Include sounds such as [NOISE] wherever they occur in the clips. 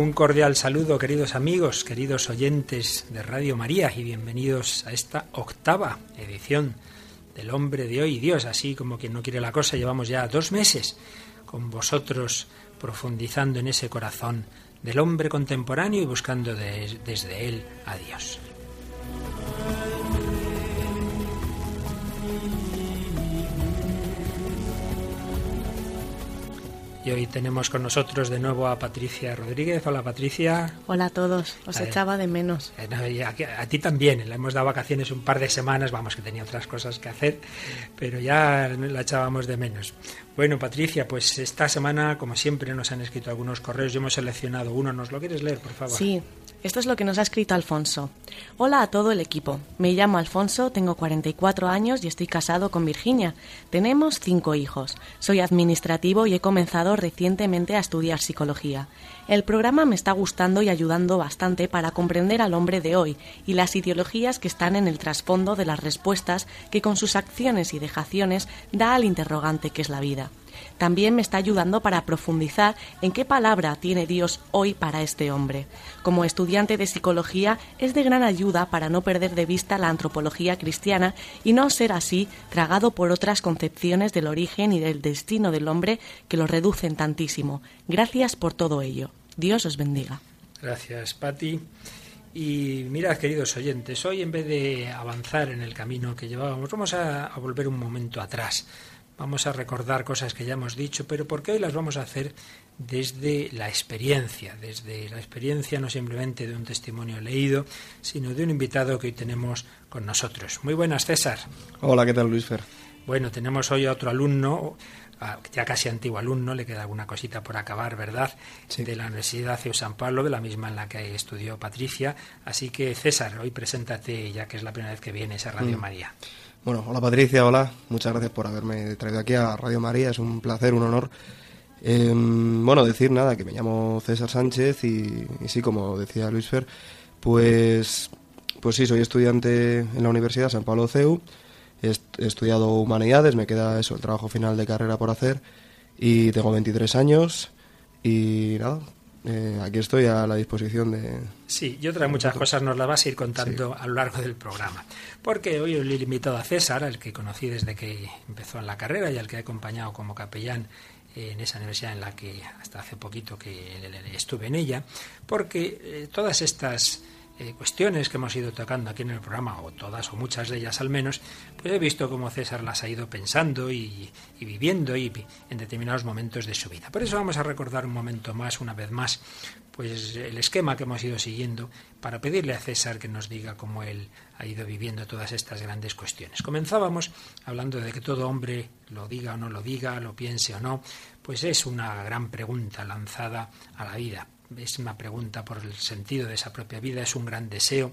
Un cordial saludo, queridos amigos, queridos oyentes de Radio María, y bienvenidos a esta octava edición del Hombre de Hoy Dios. Así como quien no quiere la cosa, llevamos ya dos meses con vosotros profundizando en ese corazón del hombre contemporáneo y buscando desde él a Dios. Y hoy tenemos con nosotros de nuevo a Patricia Rodríguez. Hola Patricia. Hola a todos, os echaba de menos. Eh, a, ti también, le hemos dado vacaciones un par de semanas, vamos que tenía otras cosas que hacer, pero ya la echábamos de menos. Bueno Patricia, pues esta semana como siempre nos han escrito algunos correos, yo hemos seleccionado uno, ¿nos lo quieres leer por favor? Sí, esto es lo que nos ha escrito Alfonso. Hola a todo el equipo. Me llamo Alfonso, tengo 44 años y estoy casado con Virginia. Tenemos cinco hijos. Soy administrativo y he comenzado recientemente a estudiar psicología. El programa me está gustando y ayudando bastante para comprender al hombre de hoy y las ideologías que están en el trasfondo de las respuestas que con sus acciones y dejaciones da al interrogante que es la vida. También me está ayudando para profundizar en qué palabra tiene Dios hoy para este hombre. Como estudiante de psicología es de gran ayuda para no perder de vista la antropología cristiana y no ser así tragado por otras concepciones del origen y del destino del hombre que lo reducen tantísimo. Gracias por todo ello. Dios os bendiga. Gracias, Patti. Y mirad, queridos oyentes, hoy en vez de avanzar en el camino que llevábamos, vamos a, a volver un momento atrás vamos a recordar cosas que ya hemos dicho, pero porque hoy las vamos a hacer desde la experiencia, desde la experiencia no simplemente de un testimonio leído, sino de un invitado que hoy tenemos con nosotros. Muy buenas, César. Hola, ¿qué tal, Luis Fer? Bueno, tenemos hoy a otro alumno, ya casi antiguo alumno, le queda alguna cosita por acabar, ¿verdad? De la Universidad de San Pablo, de la misma en la que estudió Patricia. Así que, César, hoy preséntate, ya que es la primera vez que vienes a Radio mm. María. Bueno, hola Patricia, hola. Muchas gracias por haberme traído aquí a Radio María. Es un placer, un honor. Em, bueno, decir nada, que me llamo César Sánchez y, sí, como decía Luis Fer, pues, pues sí, soy estudiante en la Universidad San Pablo CEU. He, estudiado humanidades, me queda eso, el trabajo final de carrera por hacer y tengo 23 años y nada, eh, aquí estoy a la disposición de... Sí, y otras muchas cosas nos las vas a ir contando a lo largo del programa. Porque hoy le he invitado a César, al que conocí desde que empezó en la carrera y al que he acompañado como capellán en esa universidad en la que hasta hace poquito que estuve en ella, porque eh, todas estas eh, cuestiones que hemos ido tocando aquí en el programa, o todas o muchas de ellas al menos, pues he visto cómo César las ha ido pensando y, viviendo y, en determinados momentos de su vida. Por eso vamos a recordar un momento más, una vez más, pues el esquema que hemos ido siguiendo para pedirle a César que nos diga cómo él ha ido viviendo todas estas grandes cuestiones. Comenzábamos hablando de que todo hombre lo diga o no lo diga, lo piense o no, pues es una gran pregunta lanzada a la vida es una pregunta por el sentido de esa propia vida, es un gran deseo.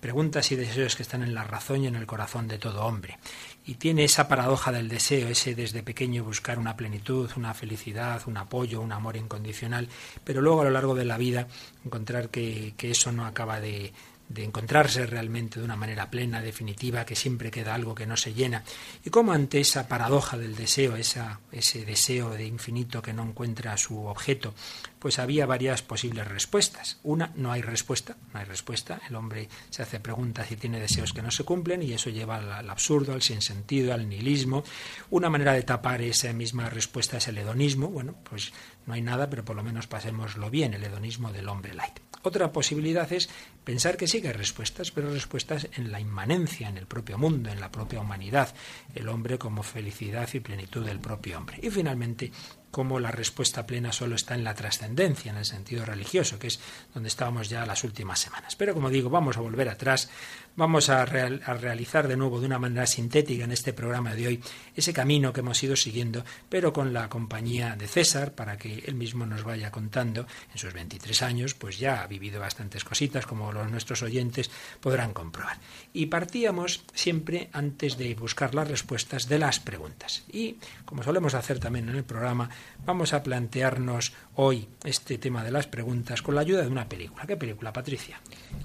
Preguntas y deseos que están en la razón y en el corazón de todo hombre. Y tiene esa paradoja del deseo, ese desde pequeño buscar una plenitud, una felicidad, un apoyo, un amor incondicional, pero luego a lo largo de la vida encontrar que, que eso no acaba de, de encontrarse realmente de una manera plena, definitiva, que siempre queda algo que no se llena. Y cómo ante esa paradoja del deseo, esa, ese deseo de infinito que no encuentra su objeto, pues había varias posibles respuestas. Una, no hay respuesta, no hay respuesta. El hombre se hace preguntas y tiene deseos que no se cumplen y eso lleva al, absurdo, al sinsentido, al nihilismo. Una manera de tapar esa misma respuesta es el hedonismo. Bueno, pues no hay nada, pero por lo menos pasémoslo bien, el hedonismo del hombre light. Otra posibilidad es pensar que sí que hay respuestas, pero respuestas en la inmanencia, en el propio mundo, en la propia humanidad, el hombre como felicidad y plenitud del propio hombre. Y finalmente, cómo la respuesta plena solo está en la trascendencia, en el sentido religioso, que es donde estábamos ya las últimas semanas. Pero como digo, vamos a volver atrás Vamos a, realizar de nuevo de una manera sintética en este programa de hoy ese camino que hemos ido siguiendo, pero con la compañía de César, para que él mismo nos vaya contando en sus 23 años, pues ya ha vivido bastantes cositas, como los nuestros oyentes podrán comprobar. Y partíamos siempre antes de buscar las respuestas de las preguntas. Y como solemos hacer también en el programa, vamos a plantearnos hoy este tema de las preguntas con la ayuda de una película. ¿Qué película, Patricia?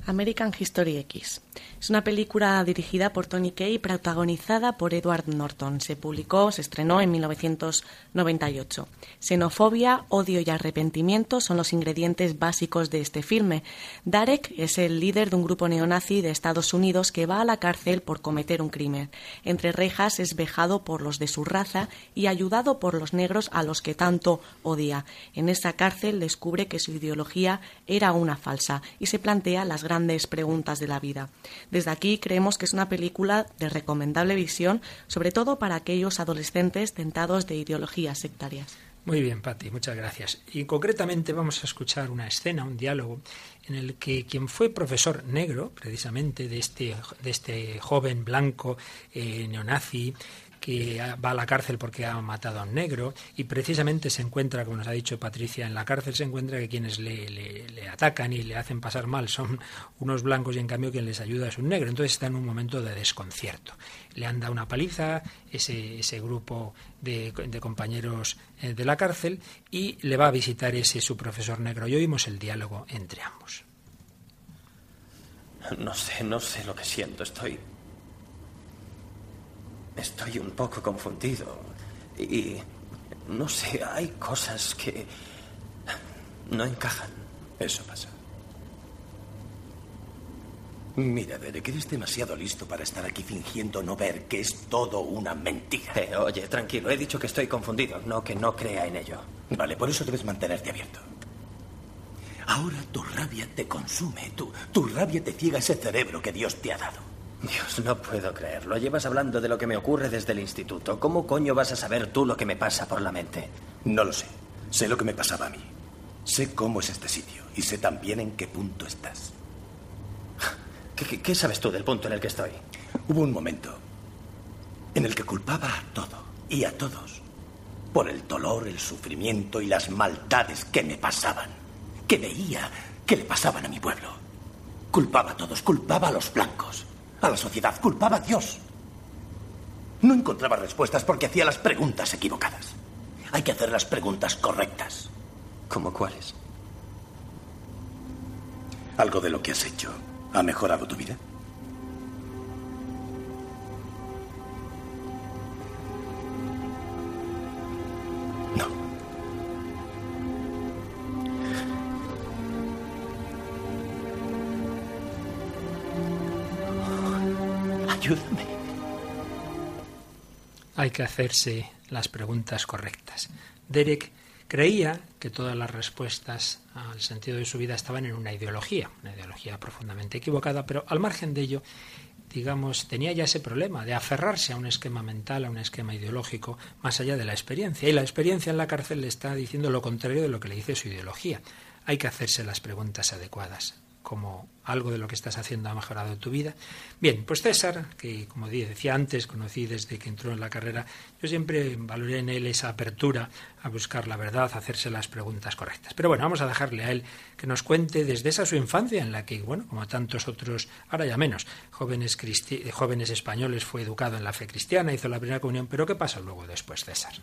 American History X. Es una película dirigida por Tony Kay y protagonizada por Edward Norton. Se publicó, se estrenó en 1998. Xenofobia, odio y arrepentimiento son los ingredientes básicos de este filme. Darek es el líder de un grupo neonazi de Estados Unidos que va a la cárcel por cometer un crimen. Entre rejas es vejado por los de su raza y ayudado por los negros a los que tanto odia. En esa cárcel descubre que su ideología era una falsa y se plantea las grandes preguntas de la vida. Desde aquí creemos que es una película de recomendable visión, sobre todo para aquellos adolescentes tentados de ideologías sectarias. Muy bien, Patti, muchas gracias. Y concretamente vamos a escuchar una escena, un diálogo, en el que quien fue profesor negro, precisamente, de este, de este joven blanco eh, neonazi, que va a la cárcel porque ha matado a un negro y precisamente se encuentra, como nos ha dicho Patricia, en la cárcel se encuentra que quienes le, atacan y le hacen pasar mal son unos blancos y en cambio quien les ayuda es un negro. Entonces está en un momento de desconcierto. Le han dado una paliza ese, ese grupo de, de compañeros eh, de la cárcel y le va a visitar ese su profesor negro y oímos el diálogo entre ambos. No sé, no sé lo que siento. Estoy Estoy un poco confundido. Y... No sé, hay cosas que... no encajan. Eso pasa. Mira, Derek, eres demasiado listo para estar aquí fingiendo no ver que es todo una mentira. Eh, oye, tranquilo, he dicho que estoy confundido, no que no crea en ello. Vale, por eso debes mantenerte abierto. Ahora tu rabia te consume, tu, tu rabia te ciega ese cerebro que Dios te ha dado. Dios, no puedo creerlo. Llevas hablando de lo que me ocurre desde el instituto. ¿Cómo coño vas a saber tú lo que me pasa por la mente? No lo sé. Sé lo que me pasaba a mí. Sé cómo es este sitio y sé también en qué punto estás. [LAUGHS] ¿Qué, sabes tú del punto en el que estoy? Hubo un momento en el que culpaba a todo y a todos por el dolor, el sufrimiento y las maldades que me pasaban, que veía que le pasaban a mi pueblo. Culpaba a todos, culpaba a los blancos, a la sociedad, culpaba a Dios. No encontraba respuestas porque hacía las preguntas equivocadas. Hay que hacer las preguntas correctas. ¿Cómo cuáles? ¿Algo de lo que has hecho ha mejorado tu vida? Hay que hacerse las preguntas correctas. Derek creía que todas las respuestas al sentido de su vida estaban en una ideología, una ideología profundamente equivocada, pero al margen de ello, digamos, tenía ya ese problema de aferrarse a un esquema mental, a un esquema ideológico, más allá de la experiencia. Y la experiencia en la cárcel le está diciendo lo contrario de lo que le dice su ideología. Hay que hacerse las preguntas adecuadas como algo de lo que estás haciendo ha mejorado tu vida. Bien, pues César, que como decía antes, conocí desde que entró en la carrera, yo siempre valoré en él esa apertura a buscar la verdad, a hacerse las preguntas correctas. Pero bueno, vamos a dejarle a él que nos cuente desde esa su infancia en la que, bueno, como tantos otros, ahora ya menos, jóvenes, jóvenes españoles, fue educado en la fe cristiana, hizo la primera comunión, pero ¿qué pasó luego después, César?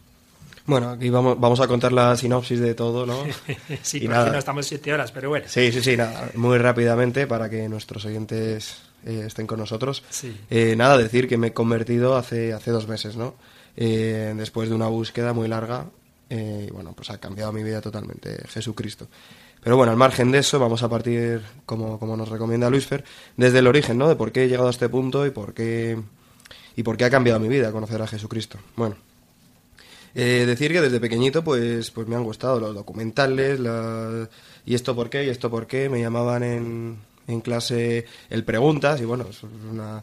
Bueno, aquí vamos, vamos a contar la sinopsis de todo, ¿no? [LAUGHS] sí, y nada. no estamos siete horas, pero bueno. Sí, sí, sí, nada, muy rápidamente para que nuestros oyentes eh, estén con nosotros. Sí. Eh, nada, decir que me he convertido hace, hace dos meses, ¿no? Eh, después de una búsqueda muy larga, y bueno, pues ha cambiado mi vida totalmente, Jesucristo. Pero bueno, al margen de eso, vamos a partir, como, como nos recomienda Luisfer, desde el origen, ¿no? De por qué he llegado a este punto y por qué, y por qué ha cambiado mi vida conocer a Jesucristo. Bueno, eh, decir que desde pequeñito pues, pues me han gustado los documentales, y esto por qué, y esto por qué, me llamaban en, en clase el preguntas, y bueno, es una,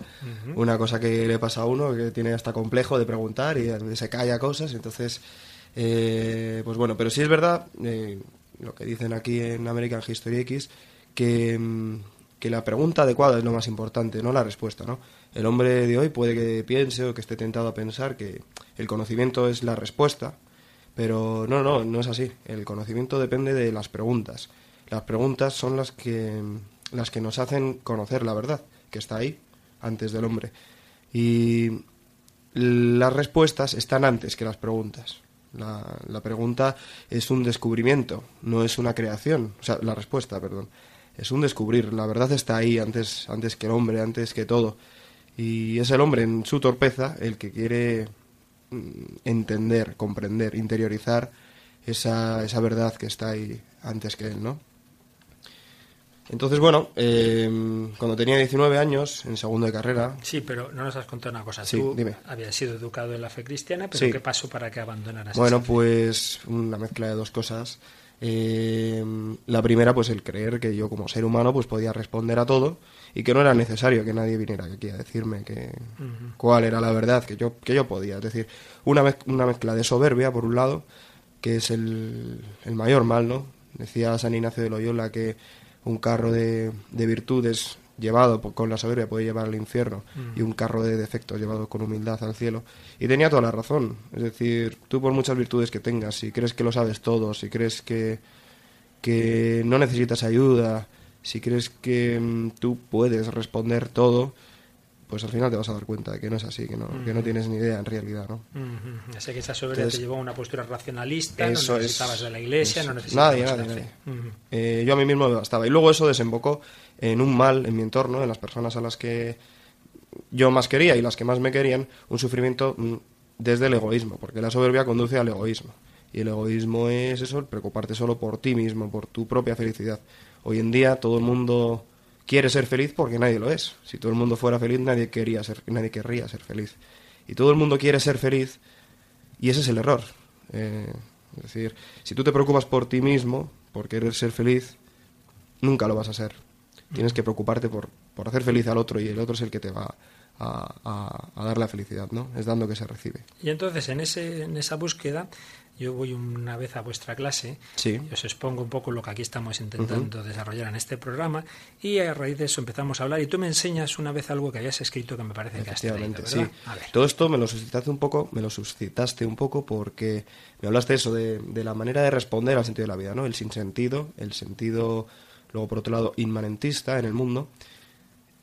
una cosa que le pasa a uno, que tiene hasta complejo de preguntar y se calla cosas, entonces Eh, pues bueno, pero sí es verdad, eh, lo que dicen aquí en American History X, que, mm, que la pregunta adecuada es lo más importante, no la respuesta, ¿no? El hombre de hoy puede que piense o que esté tentado a pensar que el conocimiento es la respuesta, pero no, no, no es así. El conocimiento depende de las preguntas. Las preguntas son las que, las que nos hacen conocer la verdad, que está ahí, antes del hombre. Y las respuestas están antes que las preguntas. La, la, pregunta es un descubrimiento, no es una creación. O sea, la respuesta, perdón. Es un descubrir. La verdad está ahí antes, antes que el hombre, antes que todo. Y es el hombre en su torpeza el que quiere mm, entender, comprender, interiorizar esa, esa verdad que está ahí antes que él, ¿no? Entonces, bueno, eh, cuando tenía 19 años, en segundo de carrera... Sí, pero no nos has contado una cosa. Sí, Tú dime. habías sido educado en la fe cristiana, pero Sí. ¿qué pasó para que abandonaras Bueno, esa fe? pues una mezcla de dos cosas. Eh, la primera, pues el creer que yo como ser humano pues podía responder a todo y que no era necesario que nadie viniera aquí a decirme que cuál era la verdad, que yo, que yo podía. Es decir, una, mez- una mezcla de soberbia, por un lado, que es el, el mayor mal, ¿no? Decía San Ignacio de Loyola que un carro de, de virtudes llevado con la soberbia puede llevar al infierno y un carro de defectos llevado con humildad al cielo. Y tenía toda la razón. Es decir, tú por muchas virtudes que tengas, si crees que lo sabes todo, si crees que, que no necesitas ayuda, si crees que mm, tú puedes responder todo, pues al final te vas a dar cuenta de que no es así, que no, que no tienes ni idea en realidad, ¿no? Ujú. Así que esa soberbia Entonces, te llevó a una postura racionalista, Eso no es- necesitabas de la iglesia, no necesitabas Nadie, de nadie, la nadie. Eh, yo a mí mismo me bastaba. Y luego eso desembocó en un mal en mi entorno, en las personas a las que yo más quería y las que más me querían, un sufrimiento mm, desde el egoísmo, porque la soberbia conduce al egoísmo. Y el egoísmo es eso, preocuparte solo por ti mismo, por tu propia felicidad. Hoy en día todo el mundo quiere ser feliz porque nadie lo es. Si todo el mundo fuera feliz, nadie quería ser, nadie querría ser feliz. Y todo el mundo quiere ser feliz y ese es el error. Eh, es decir, si tú te preocupas por ti mismo, por querer ser feliz, nunca lo vas a ser. Tienes que preocuparte por, por hacer feliz al otro y el otro es el que te va a, a- a dar la felicidad, ¿no? Es dando que se recibe. Y entonces en, ese, en esa búsqueda, yo voy una vez a vuestra clase, Sí. y os expongo un poco lo que aquí estamos intentando desarrollar en este programa, y a raíz de eso empezamos a hablar, y tú me enseñas una vez algo que habías escrito que me parece que has traído, sí. A ver. Todo esto me lo suscitaste un poco, me lo suscitaste un poco porque me hablaste eso de, de la manera de responder al sentido de la vida, ¿no? El sinsentido, el sentido, luego por otro lado, inmanentista en el mundo.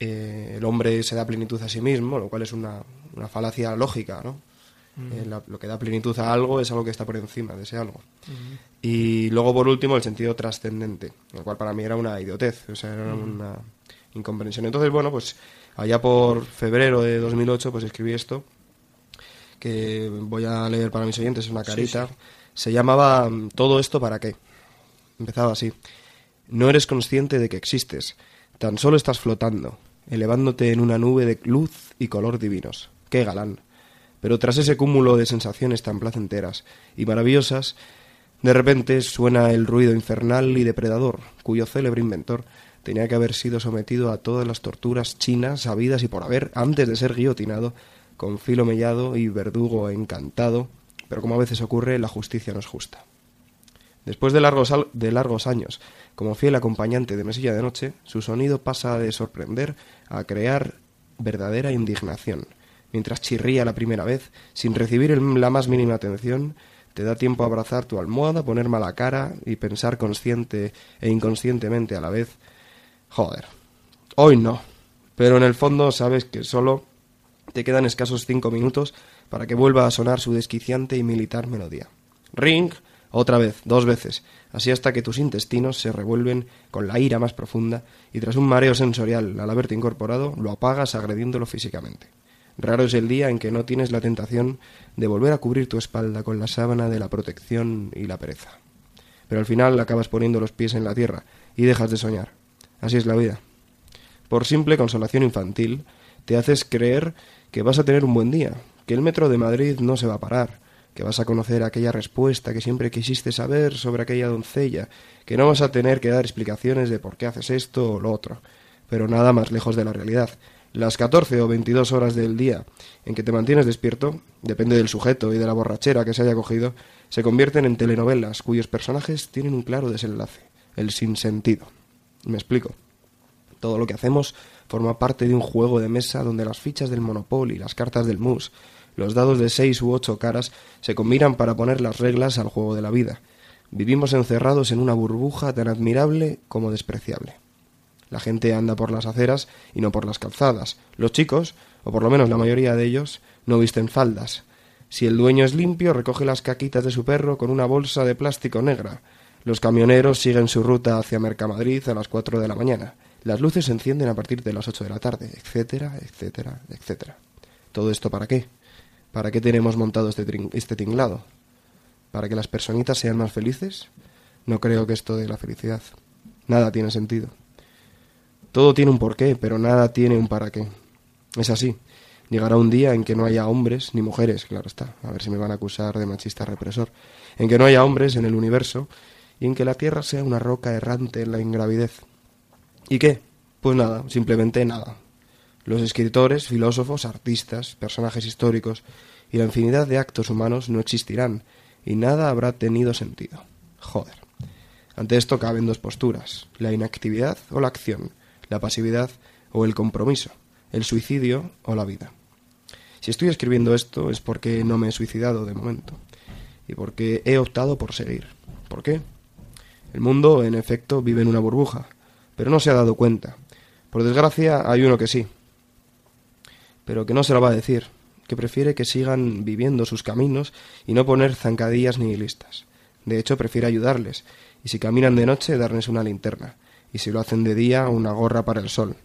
Eh, el hombre se da plenitud a sí mismo, lo cual es una, una falacia lógica, ¿no? Eh, la- lo que da plenitud a algo es algo que está por encima de ese algo. Y luego, por último, el sentido trascendente, el cual para mí era una idiotez, o sea, era una incomprensión. Entonces, bueno, pues allá por febrero de 2008, pues escribí esto, que voy a leer para mis oyentes, es una carita. Se llamaba ¿Todo esto para qué? Empezaba así. No eres consciente de que existes, tan solo estás flotando, elevándote en una nube de luz y color divinos. ¡Qué galán! Pero tras ese cúmulo de sensaciones tan placenteras y maravillosas, de repente suena el ruido infernal y depredador, cuyo célebre inventor tenía que haber sido sometido a todas las torturas chinas habidas y por haber antes de ser guillotinado, con filo mellado y verdugo encantado, pero como a veces ocurre, la justicia no es justa. Después de largos, años, como fiel acompañante de Mesilla de Noche, su sonido pasa de sorprender a crear verdadera indignación. Mientras chirría la primera vez, sin recibir la más mínima atención, te da tiempo a abrazar tu almohada, poner mala cara y pensar consciente e inconscientemente a la vez, joder, hoy no. Pero en el fondo sabes que solo te quedan escasos cinco minutos para que vuelva a sonar su desquiciante y militar melodía. Ring, otra vez, dos veces, así hasta que tus intestinos se revuelven con la ira más profunda y tras un mareo sensorial al haberte incorporado, lo apagas agrediéndolo físicamente. Raro es el día en que no tienes la tentación de volver a cubrir tu espalda con la sábana de la protección y la pereza. Pero al final acabas poniendo los pies en la tierra y dejas de soñar. Así es la vida. Por simple consolación infantil, te haces creer que vas a tener un buen día, que el metro de Madrid no se va a parar, que vas a conocer aquella respuesta que siempre quisiste saber sobre aquella doncella, que no vas a tener que dar explicaciones de por qué haces esto o lo otro, pero nada más lejos de la realidad. Las 14 o 22 horas del día en que te mantienes despierto, depende del sujeto y de la borrachera que se haya cogido, se convierten en telenovelas cuyos personajes tienen un claro desenlace, el sinsentido. Me explico. Todo lo que hacemos forma parte de un juego de mesa donde las fichas del Monopoly, las cartas del mus, los dados de seis u ocho caras se combinan para poner las reglas al juego de la vida. Vivimos encerrados en una burbuja tan admirable como despreciable. La gente anda por las aceras y no por las calzadas. Los chicos, o por lo menos la mayoría de ellos, no visten faldas. Si el dueño es limpio, recoge las caquitas de su perro con una bolsa de plástico negra. Los camioneros siguen su ruta hacia Mercamadrid a las cuatro de la mañana. Las luces se encienden a partir de las ocho de la tarde, etcétera, etcétera, etcétera. ¿Todo esto para qué? ¿Para qué tenemos montado este, este tinglado? ¿Para que las personitas sean más felices? No creo que esto de la felicidad. Nada tiene sentido. Todo tiene un porqué, pero nada tiene un para qué. Es así. Llegará un día en que no haya hombres ni mujeres, claro está, a ver si me van a acusar de machista represor, en que no haya hombres en el universo y en que la Tierra sea una roca errante en la ingravidez. ¿Y qué? Pues nada, simplemente nada. Los escritores, filósofos, artistas, personajes históricos y la infinidad de actos humanos no existirán y nada habrá tenido sentido. Joder. Ante esto caben dos posturas, la inactividad o la acción, la pasividad o el compromiso, el suicidio o la vida. Si estoy escribiendo esto es porque no me he suicidado de momento y porque he optado por seguir. ¿Por qué? El mundo, en efecto, vive en una burbuja, pero no se ha dado cuenta. Por desgracia, hay uno que sí, pero que no se lo va a decir, que prefiere que sigan viviendo sus caminos y no poner zancadillas ni listas. De hecho, prefiere ayudarles, y si caminan de noche, darles una linterna, y si lo hacen de día, una gorra para el sol.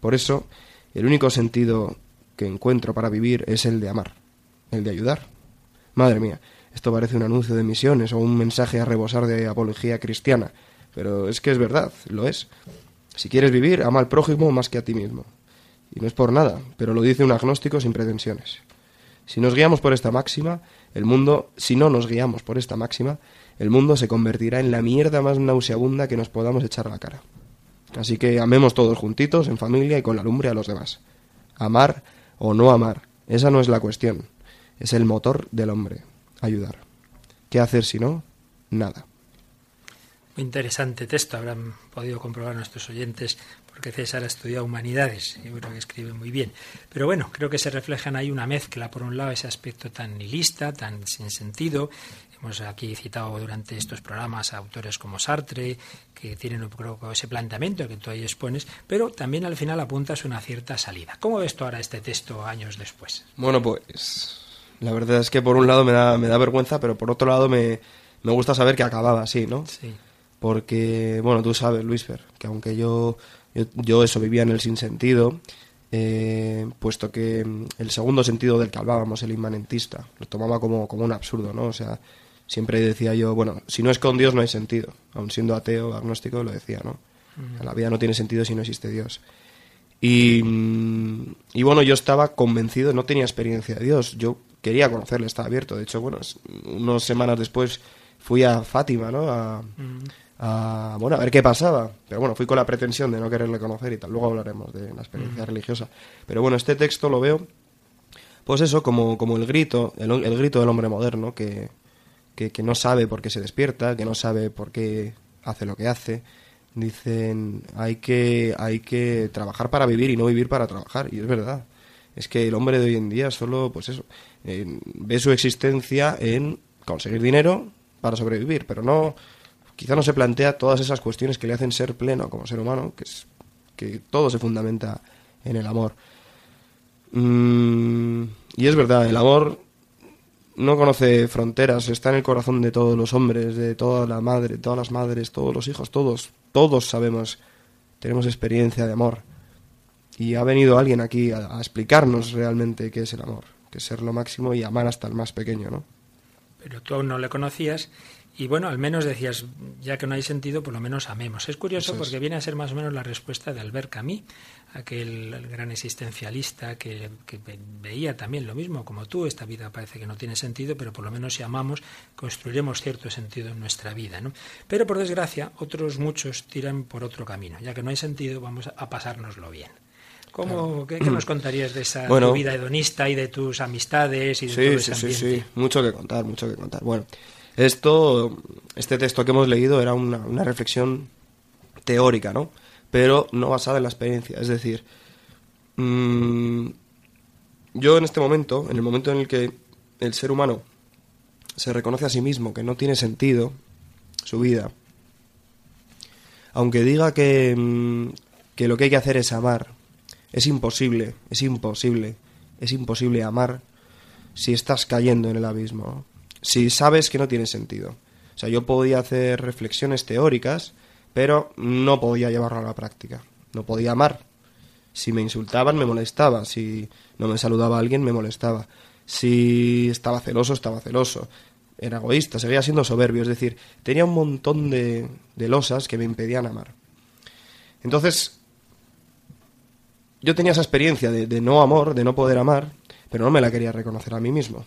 Por eso, el único sentido que encuentro para vivir es el de amar, el de ayudar. Madre mía, esto parece un anuncio de misiones o un mensaje a rebosar de apología cristiana, pero es que es verdad, lo es. Si quieres vivir, ama al prójimo más que a ti mismo. Y no es por nada, pero lo dice un agnóstico sin pretensiones. Si nos guiamos por esta máxima, el mundo, si no nos guiamos por esta máxima, el mundo se convertirá en la mierda más nauseabunda que nos podamos echar a la cara. Así que amemos todos juntitos, en familia y con la lumbre a los demás. Amar o no amar, esa no es la cuestión. Es el motor del hombre, ayudar. ¿Qué hacer si no? Nada. Muy interesante texto, habrán podido comprobar nuestros oyentes porque César ha estudiado humanidades, y creo que escribe muy bien. Pero bueno, creo que se reflejan ahí una mezcla, por un lado, ese aspecto tan nihilista, tan sin sentido. Hemos aquí citado durante estos programas a autores como Sartre, que tienen creo, ese planteamiento que tú ahí expones, pero también al final apuntas una cierta salida. ¿Cómo ves tú ahora este texto años después? Bueno, pues la verdad es que por un lado me da, me da vergüenza, pero por otro lado me, me gusta saber que acababa así, ¿no? Sí. Porque, bueno, tú sabes, Luis Fer, que aunque yo yo, eso vivía en el sinsentido, eh, puesto que mm, el segundo sentido del que hablábamos, el inmanentista, lo tomaba como, como un absurdo, ¿no? O sea, siempre decía yo, bueno, si no es con Dios no hay sentido. Aun siendo ateo, agnóstico, lo decía, ¿no? La vida no tiene sentido si no existe Dios. Y, mm, y, bueno, yo estaba convencido, no tenía experiencia de Dios. Yo quería conocerle, estaba abierto. De hecho, bueno, unas semanas después fui a Fátima, ¿no? A, a, bueno, a ver qué pasaba. Pero bueno, fui con la pretensión de no quererle conocer y tal. Luego hablaremos de la experiencia religiosa. Pero bueno, este texto lo veo, pues eso, como, como el grito, el, el grito del hombre moderno, que, que, que, no sabe por qué se despierta, que no sabe por qué hace lo que hace. Dicen, hay que, hay que trabajar para vivir y no vivir para trabajar. Y es verdad. Es que el hombre de hoy en día solo, pues eso, eh, ve su existencia en conseguir dinero para sobrevivir, pero no quizá no se plantea todas esas cuestiones que le hacen ser pleno como ser humano, que es que todo se fundamenta en el amor. Mm, y es verdad, el amor no conoce fronteras, está en el corazón de todos los hombres, de toda la madre, todas las madres, todos los hijos, todos, todos sabemos, tenemos experiencia de amor. Y ha venido alguien aquí a, a explicarnos realmente qué es el amor, que es ser lo máximo y amar hasta el más pequeño, ¿no? Pero tú aún no le conocías y bueno, al menos decías, ya que no hay sentido, por lo menos amemos. Es curioso porque viene a ser más o menos la respuesta de Albert Camus, aquel gran existencialista que, que, veía también lo mismo como tú, esta vida parece que no tiene sentido, pero por lo menos si amamos construiremos cierto sentido en nuestra vida. ¿no? Pero por desgracia, otros muchos tiran por otro camino, ya que no hay sentido, vamos a pasárnoslo bien. ¿Cómo, qué, nos contarías de esa [CLEARS THROAT] Bueno. vida hedonista y de tus amistades y de Sí, todo sí, ese sí, ambiente? sí, mucho que contar, mucho que contar. Bueno, esto, este texto que hemos leído era una, reflexión teórica, ¿no? Pero no basada en la experiencia. Es decir, mm, yo en este momento, en el momento en el que el ser humano se reconoce a sí mismo que no tiene sentido su vida, aunque diga que, mm, que lo que hay que hacer es amar, es imposible, es imposible, es imposible amar si estás cayendo en el abismo, ¿no? Si sabes que no tiene sentido. O sea, yo podía hacer reflexiones teóricas, pero no podía llevarlo a la práctica. No podía amar. Si me insultaban, me molestaba. Si no me saludaba alguien, me molestaba. Si estaba celoso, estaba celoso. Era egoísta, seguía siendo soberbio. Es decir, tenía un montón de, de losas que me impedían amar. Entonces, yo tenía esa experiencia de, de no amor, de no poder amar, pero no me la quería reconocer a mí mismo.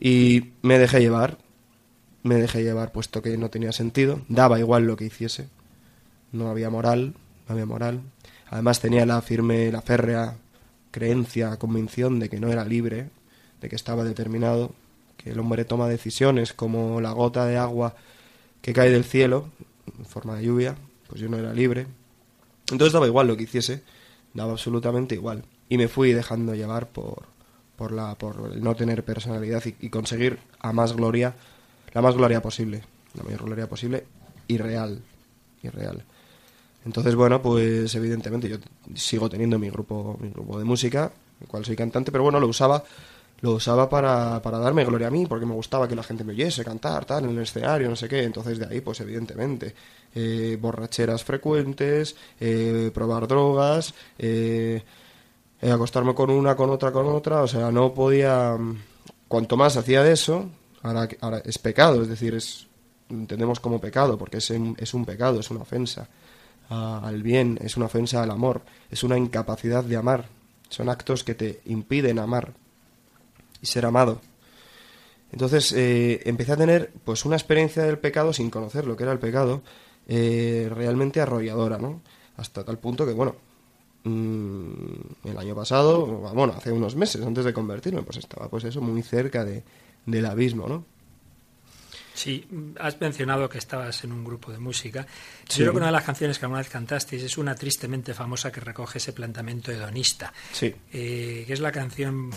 Y me dejé llevar, me dejé llevar puesto que no tenía sentido, daba igual lo que hiciese, no había moral, no había moral. Además tenía la firme, la férrea creencia, convicción de que no era libre, de que estaba determinado, que el hombre toma decisiones como la gota de agua que cae del cielo en forma de lluvia, pues yo no era libre. Entonces daba igual lo que hiciese, daba absolutamente igual. Y me fui dejando llevar por, por, no tener personalidad y, y conseguir a más gloria, la más gloria posible, la mayor gloria posible y real, y real. Entonces, bueno, pues evidentemente yo sigo teniendo mi grupo, mi grupo de música, el cual soy cantante, pero bueno, lo usaba, lo usaba para, para darme gloria a mí, porque me gustaba que la gente me oyese cantar, tal, en el escenario, no sé qué. Entonces de ahí, pues evidentemente, eh, borracheras frecuentes, eh, probar drogas, eh, eh, acostarme con una, con otra, con otra, o sea, no podía... Cuanto más hacía de eso, ahora, es pecado, es decir, es entendemos como pecado, porque es, es un pecado, es una ofensa al bien, es una ofensa al amor, es una incapacidad de amar, son actos que te impiden amar y ser amado. Entonces eh, empecé a tener pues una experiencia del pecado sin conocer lo que era el pecado, eh, realmente arrolladora, ¿no? Hasta tal punto que, bueno, mm, el año pasado, bueno, hace unos meses antes de convertirme, pues estaba pues eso, muy cerca de, del abismo, ¿no? Sí, has mencionado que estabas en un grupo de música. Sí. Yo creo que una de las canciones que alguna vez cantasteis es una tristemente famosa que recoge ese planteamiento hedonista, Sí. eh, que es la canción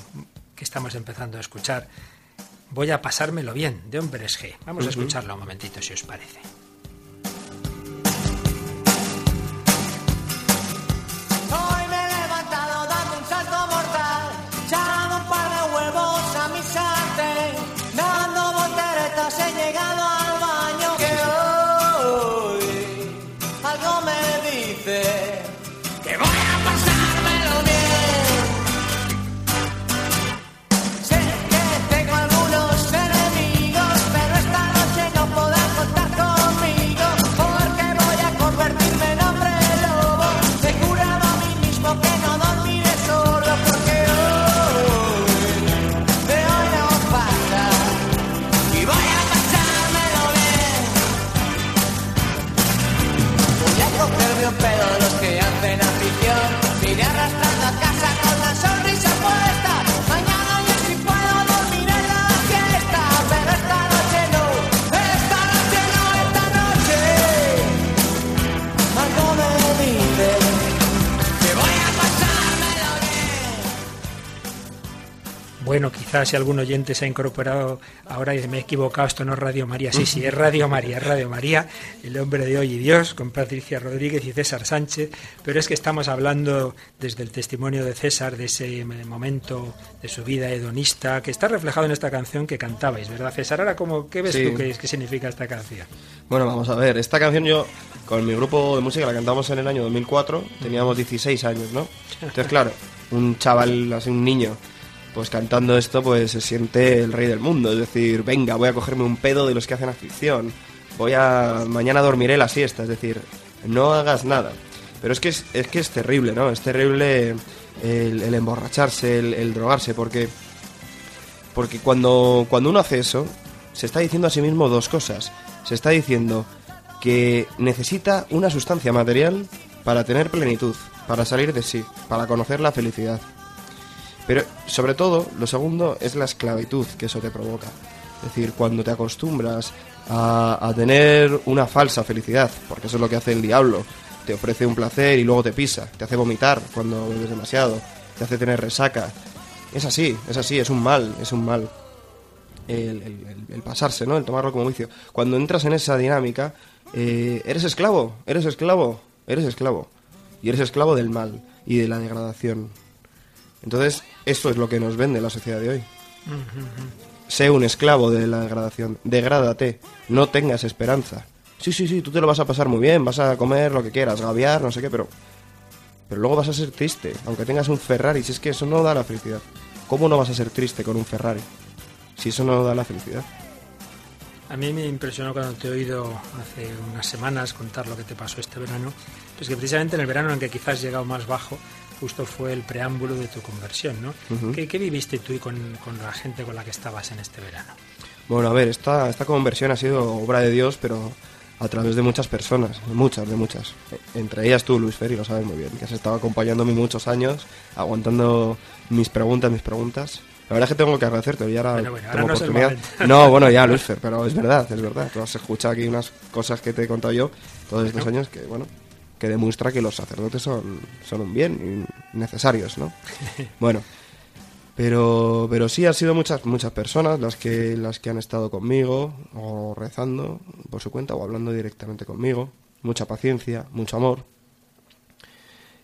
que estamos empezando a escuchar. Voy a pasármelo bien, de Hombres G. Vamos a escucharla un momentito, si os parece. Quizás si algún oyente se ha incorporado ahora y me he equivocado, esto no es Radio María. Sí, sí, es Radio María, es Radio María, el hombre de hoy y Dios, con Patricia Rodríguez y César Sánchez. Pero es que estamos hablando desde el testimonio de César, de ese momento de su vida hedonista, que está reflejado en esta canción que cantabais, ¿verdad, César? Ahora, ¿cómo, ¿qué ves Sí. tú que, qué significa esta canción? Bueno, vamos a ver, esta canción yo con mi grupo de música la cantamos en el año 2004, teníamos 16 años, ¿no? Entonces, claro, un chaval, así un niño, pues cantando esto, pues se siente el rey del mundo, es decir, venga, voy a cogerme un pedo de los que hacen afición, voy a, mañana dormiré la siesta, es decir, no hagas nada. Pero es que es, es que es terrible, ¿no? Es terrible el, emborracharse, el, el drogarse, porque porque cuando, cuando uno hace eso, se está diciendo a sí mismo dos cosas. Se está diciendo que necesita una sustancia material para tener plenitud. para salir de sí, para conocer la felicidad. Pero sobre todo, lo segundo es la esclavitud que eso te provoca. Es decir, cuando te acostumbras a, tener una falsa felicidad, porque eso es lo que hace el diablo, te ofrece un placer y luego te pisa, te hace vomitar cuando bebes demasiado, te hace tener resaca. Es así, es así, es un mal, es un mal. El- el pasarse, ¿no? El tomarlo como vicio. Cuando entras en esa dinámica, eh, eres esclavo, eres esclavo, eres esclavo. Y eres esclavo del mal y de la degradación. Entonces, esto es lo que nos vende la sociedad de hoy. Sé un esclavo de la degradación. Degrádate. No tengas esperanza. Sí, sí, sí, tú te lo vas a pasar muy bien, vas a comer lo que quieras, gaviar, no sé qué, pero. Pero luego vas a ser triste, aunque tengas un Ferrari, si es que eso no da la felicidad. ¿Cómo no vas a ser triste con un Ferrari? Si eso no da la felicidad. A mí me impresionó cuando te he oído hace unas semanas contar lo que te pasó este verano, pues que precisamente en el verano en que quizás has llegado más bajo, justo fue el preámbulo de tu conversión, ¿no? ¿Qué, qué viviste tú y con, con la gente con la que estabas en este verano? Bueno, a ver, esta, esta conversión ha sido obra de Dios, pero a través de muchas personas, de muchas, de muchas. Entre ellas tú, Luis Fer, y lo sabes muy bien, que has estado acompañándome muchos años, aguantando mis preguntas, mis preguntas. La verdad es que tengo que agradecerte, y ahora Bueno, bueno, ahora tengo no es el oportunidad. No, bueno, ya, Luis Fer, pero es verdad, es verdad. Tú has escuchado aquí unas cosas que te he contado yo todos estos años que, bueno, que demuestra que los sacerdotes son, son un bien y necesarios, ¿no? [LAUGHS] Bueno, pero, pero sí han sido muchas, muchas personas las que, las que han estado conmigo, o rezando por su cuenta, o hablando directamente conmigo. Mucha paciencia, mucho amor.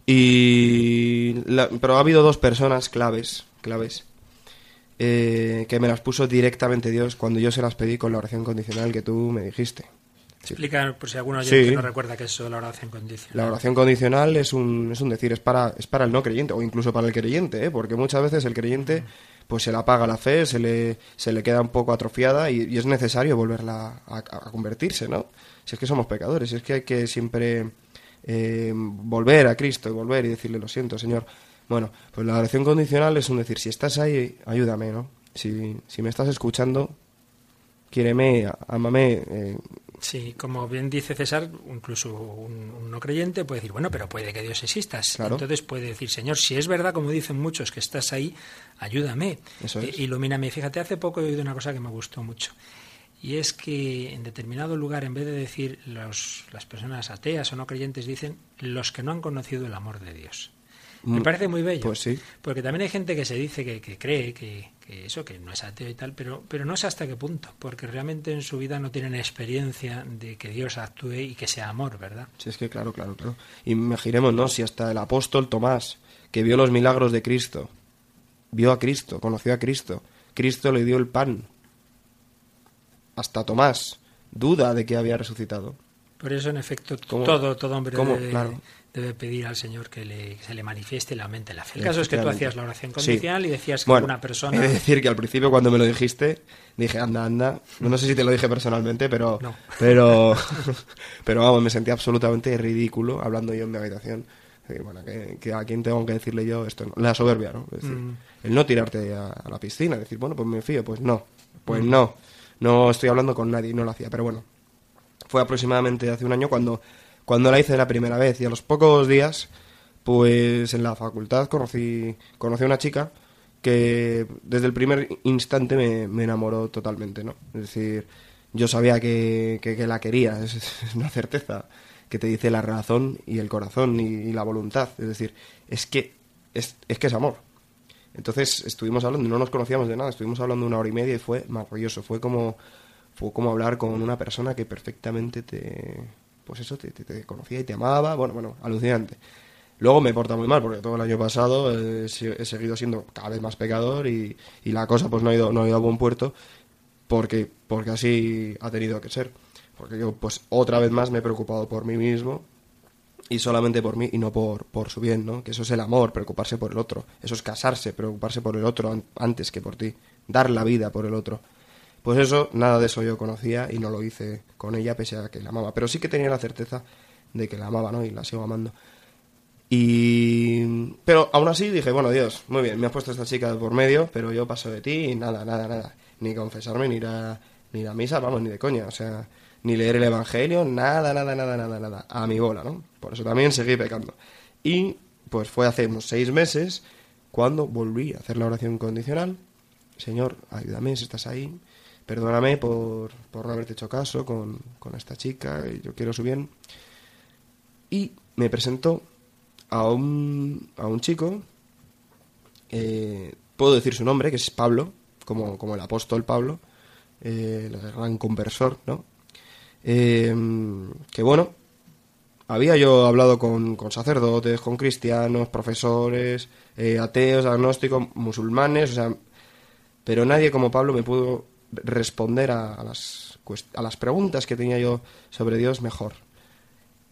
Y la- pero ha habido dos personas claves, claves, eh, que me las puso directamente Dios cuando yo se las pedí con la oración condicional que tú me dijiste. Explica, por si alguno oyente Sí. no recuerda que es eso la oración condicional. La oración condicional es un, es un decir, es para, es para el no creyente, o incluso para el creyente, ¿eh? porque muchas veces el creyente pues se le apaga la fe, se le, se le queda un poco atrofiada y, y es necesario volverla a, a convertirse, ¿no? Si es que somos pecadores, si es que hay que siempre eh, volver a Cristo y volver y decirle, lo siento, Señor. Bueno, pues la oración condicional es un decir, si estás ahí, ayúdame, ¿no? Si, si me estás escuchando, quiéreme, ámame, eh, Sí, como bien dice César, incluso un, un no creyente puede decir, bueno, pero puede que Dios exista. Claro. Entonces puede decir, Señor, si es verdad, como dicen muchos, que estás ahí, ayúdame. Eso es. Eh, Ilumíname. Fíjate, hace poco he oído una cosa que me gustó mucho. Y es que en determinado lugar, en vez de decir los, las personas ateas o no creyentes, dicen los que no han conocido el amor de Dios. Me Mm, parece muy bello. pues sí. Porque también hay gente que se dice que, que cree que, que eso, que no es ateo y tal, pero, pero no sé hasta qué punto, porque realmente en su vida no tienen experiencia de que Dios actúe y que sea amor, ¿verdad? Sí, es que claro, claro, claro. Imaginemos, ¿no? Si hasta el apóstol Tomás, que vio los milagros de Cristo, vio a Cristo, conoció a Cristo, Cristo le dio el pan. Hasta Tomás duda de que había resucitado. Por eso, en efecto, ¿Cómo? todo, todo hombre debe, Claro. debe pedir al Señor que, le, que se le manifieste y le aumente la fe. El caso es que tú hacías la oración Sí. condicional y decías que Bueno, una persona... [LAUGHS] He de decir que al principio cuando me lo dijiste, dije, anda, anda. No sé si te lo dije personalmente, pero... No. Pero, [LAUGHS] [LAUGHS] pero vamos, me sentí absolutamente ridículo hablando yo en mi habitación. Bueno, que, que a quién tengo que decirle yo esto. no? La soberbia, ¿no? Es decir, Mm. el no tirarte a, a la piscina, decir, bueno, pues me fío, pues no. Pues Mm. no. No estoy hablando con nadie, no lo hacía, pero bueno. Fue aproximadamente hace un año cuando, cuando la hice la primera vez y a los pocos días, pues en la facultad conocí, conocí a una chica que desde el primer instante me, enamoró totalmente, ¿no? Es decir, yo sabía que, que, la quería, [LAUGHS] es, es una certeza que te dice la razón y el corazón y, y la voluntad. Es decir, es que es, es que es amor. Entonces estuvimos hablando, no nos conocíamos de nada, estuvimos hablando una hora y media y fue maravilloso. Fue como, fue como hablar con una persona que perfectamente te, pues eso, te, te- conocía y te amaba. Bueno, bueno, alucinante. Luego me porta muy mal porque todo el año pasado he, he seguido siendo cada vez más pecador y, y la cosa pues no ha ido, no ha ido a buen puerto porque, porque así ha tenido que ser. Porque yo pues otra vez más me he preocupado por mí mismo y solamente por mí y no por, por su bien, ¿no? Que eso es el amor, preocuparse por el otro. Eso es casarse, preocuparse por el otro an- antes que por ti. Dar la vida por el otro. Pues eso, nada de eso yo conocía y no lo hice con ella pese a que la amaba. Pero sí que tenía la certeza de que la amaba, ¿no? Y la sigo amando. Y... Pero aún así dije, bueno, Dios, muy bien, me has puesto esta chica de por medio, pero yo paso de ti y nada, nada, nada. Ni confesarme, ni ir a, ni ir a misa, vamos, ni de coña. O sea, ni leer el Evangelio, nada, nada, nada, nada, nada. A mi bola, ¿no? Por eso también seguí pecando. Y pues fue hace unos seis meses cuando volví a hacer la oración condicional. Señor, ayúdame si estás ahí. Perdóname por, por no haberte hecho caso con, con esta chica. Yo quiero su bien. Y me presentó a un, a un chico. eh, puedo decir su nombre, que es Pablo, como, como el apóstol Pablo, eh, el gran conversor, ¿no? Eh, que bueno, había yo hablado con, con sacerdotes, con cristianos, profesores, ateos, agnósticos, musulmanes, o sea, pero nadie como Pablo me pudo responder a, las, a las preguntas que tenía yo sobre Dios mejor.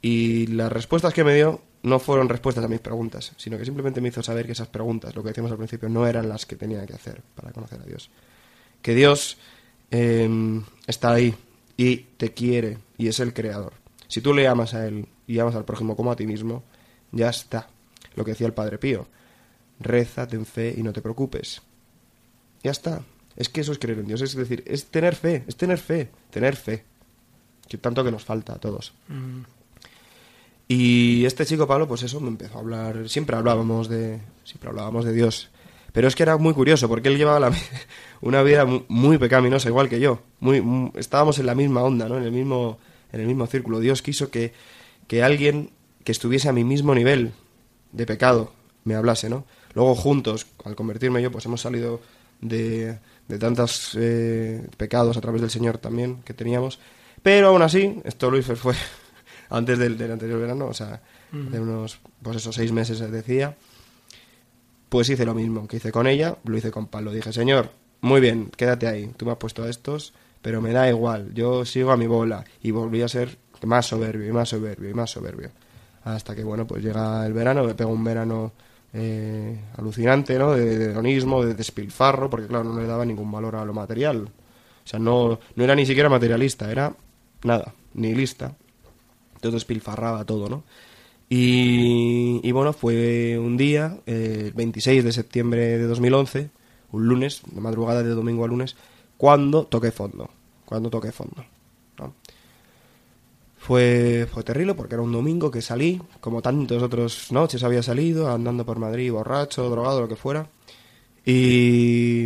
Y las respuestas que me dio no fueron respuestas a mis preguntas, sino que simplemente me hizo saber que esas preguntas, lo que decíamos al principio, no eran las que tenía que hacer para conocer a Dios. Que Dios eh, está ahí y te quiere y es el creador. Si tú le amas a Él y amas al prójimo como a ti mismo, ya está. Lo que decía el Padre Pío. Reza, ten fe y no te preocupes. Ya está. Es que eso es creer en Dios, es decir, es tener fe, es tener fe, tener fe. Que tanto que nos falta a todos. Y este chico Pablo, pues eso, me empezó a hablar. Siempre hablábamos de, siempre hablábamos de Dios. Pero es que era muy curioso porque él llevaba la- [LAUGHS] una vida mu- muy pecaminosa, igual que yo. Muy, mu- estábamos en la misma onda, ¿no? En el mismo, en el mismo círculo. Dios quiso que, que alguien que estuviese a mi mismo nivel de pecado me hablase, ¿no? Luego juntos, al convertirme yo, pues hemos salido de, de tantos eh, pecados a través del Señor también que teníamos. Pero aún así, esto Luis fue [LAUGHS] antes del, del anterior verano, o sea, de unos, pues esos seis meses decía, pues hice lo mismo que hice con ella, lo hice con Pablo. Dije, Señor, muy bien, quédate ahí, tú me has puesto a estos, pero me da igual, yo sigo a mi bola. Y volví a ser más soberbio y más soberbio y más soberbio. Hasta que, bueno, pues llega el verano, me pego un verano eh, alucinante, ¿no? De, hedonismo, de despilfarro, porque claro, no le daba ningún valor a lo material. O sea, no, no era ni siquiera materialista, era nada, ni lista. Entonces despilfarraba todo, ¿no? Y, bueno, fue un día, eh, el 26 de septiembre de 2011, un lunes, de madrugada de domingo a lunes, cuando toqué fondo. Cuando toqué fondo. Fue, fue terrible porque era un domingo que salí, como tantas otras noches había salido, andando por Madrid, borracho, drogado, lo que fuera. Y,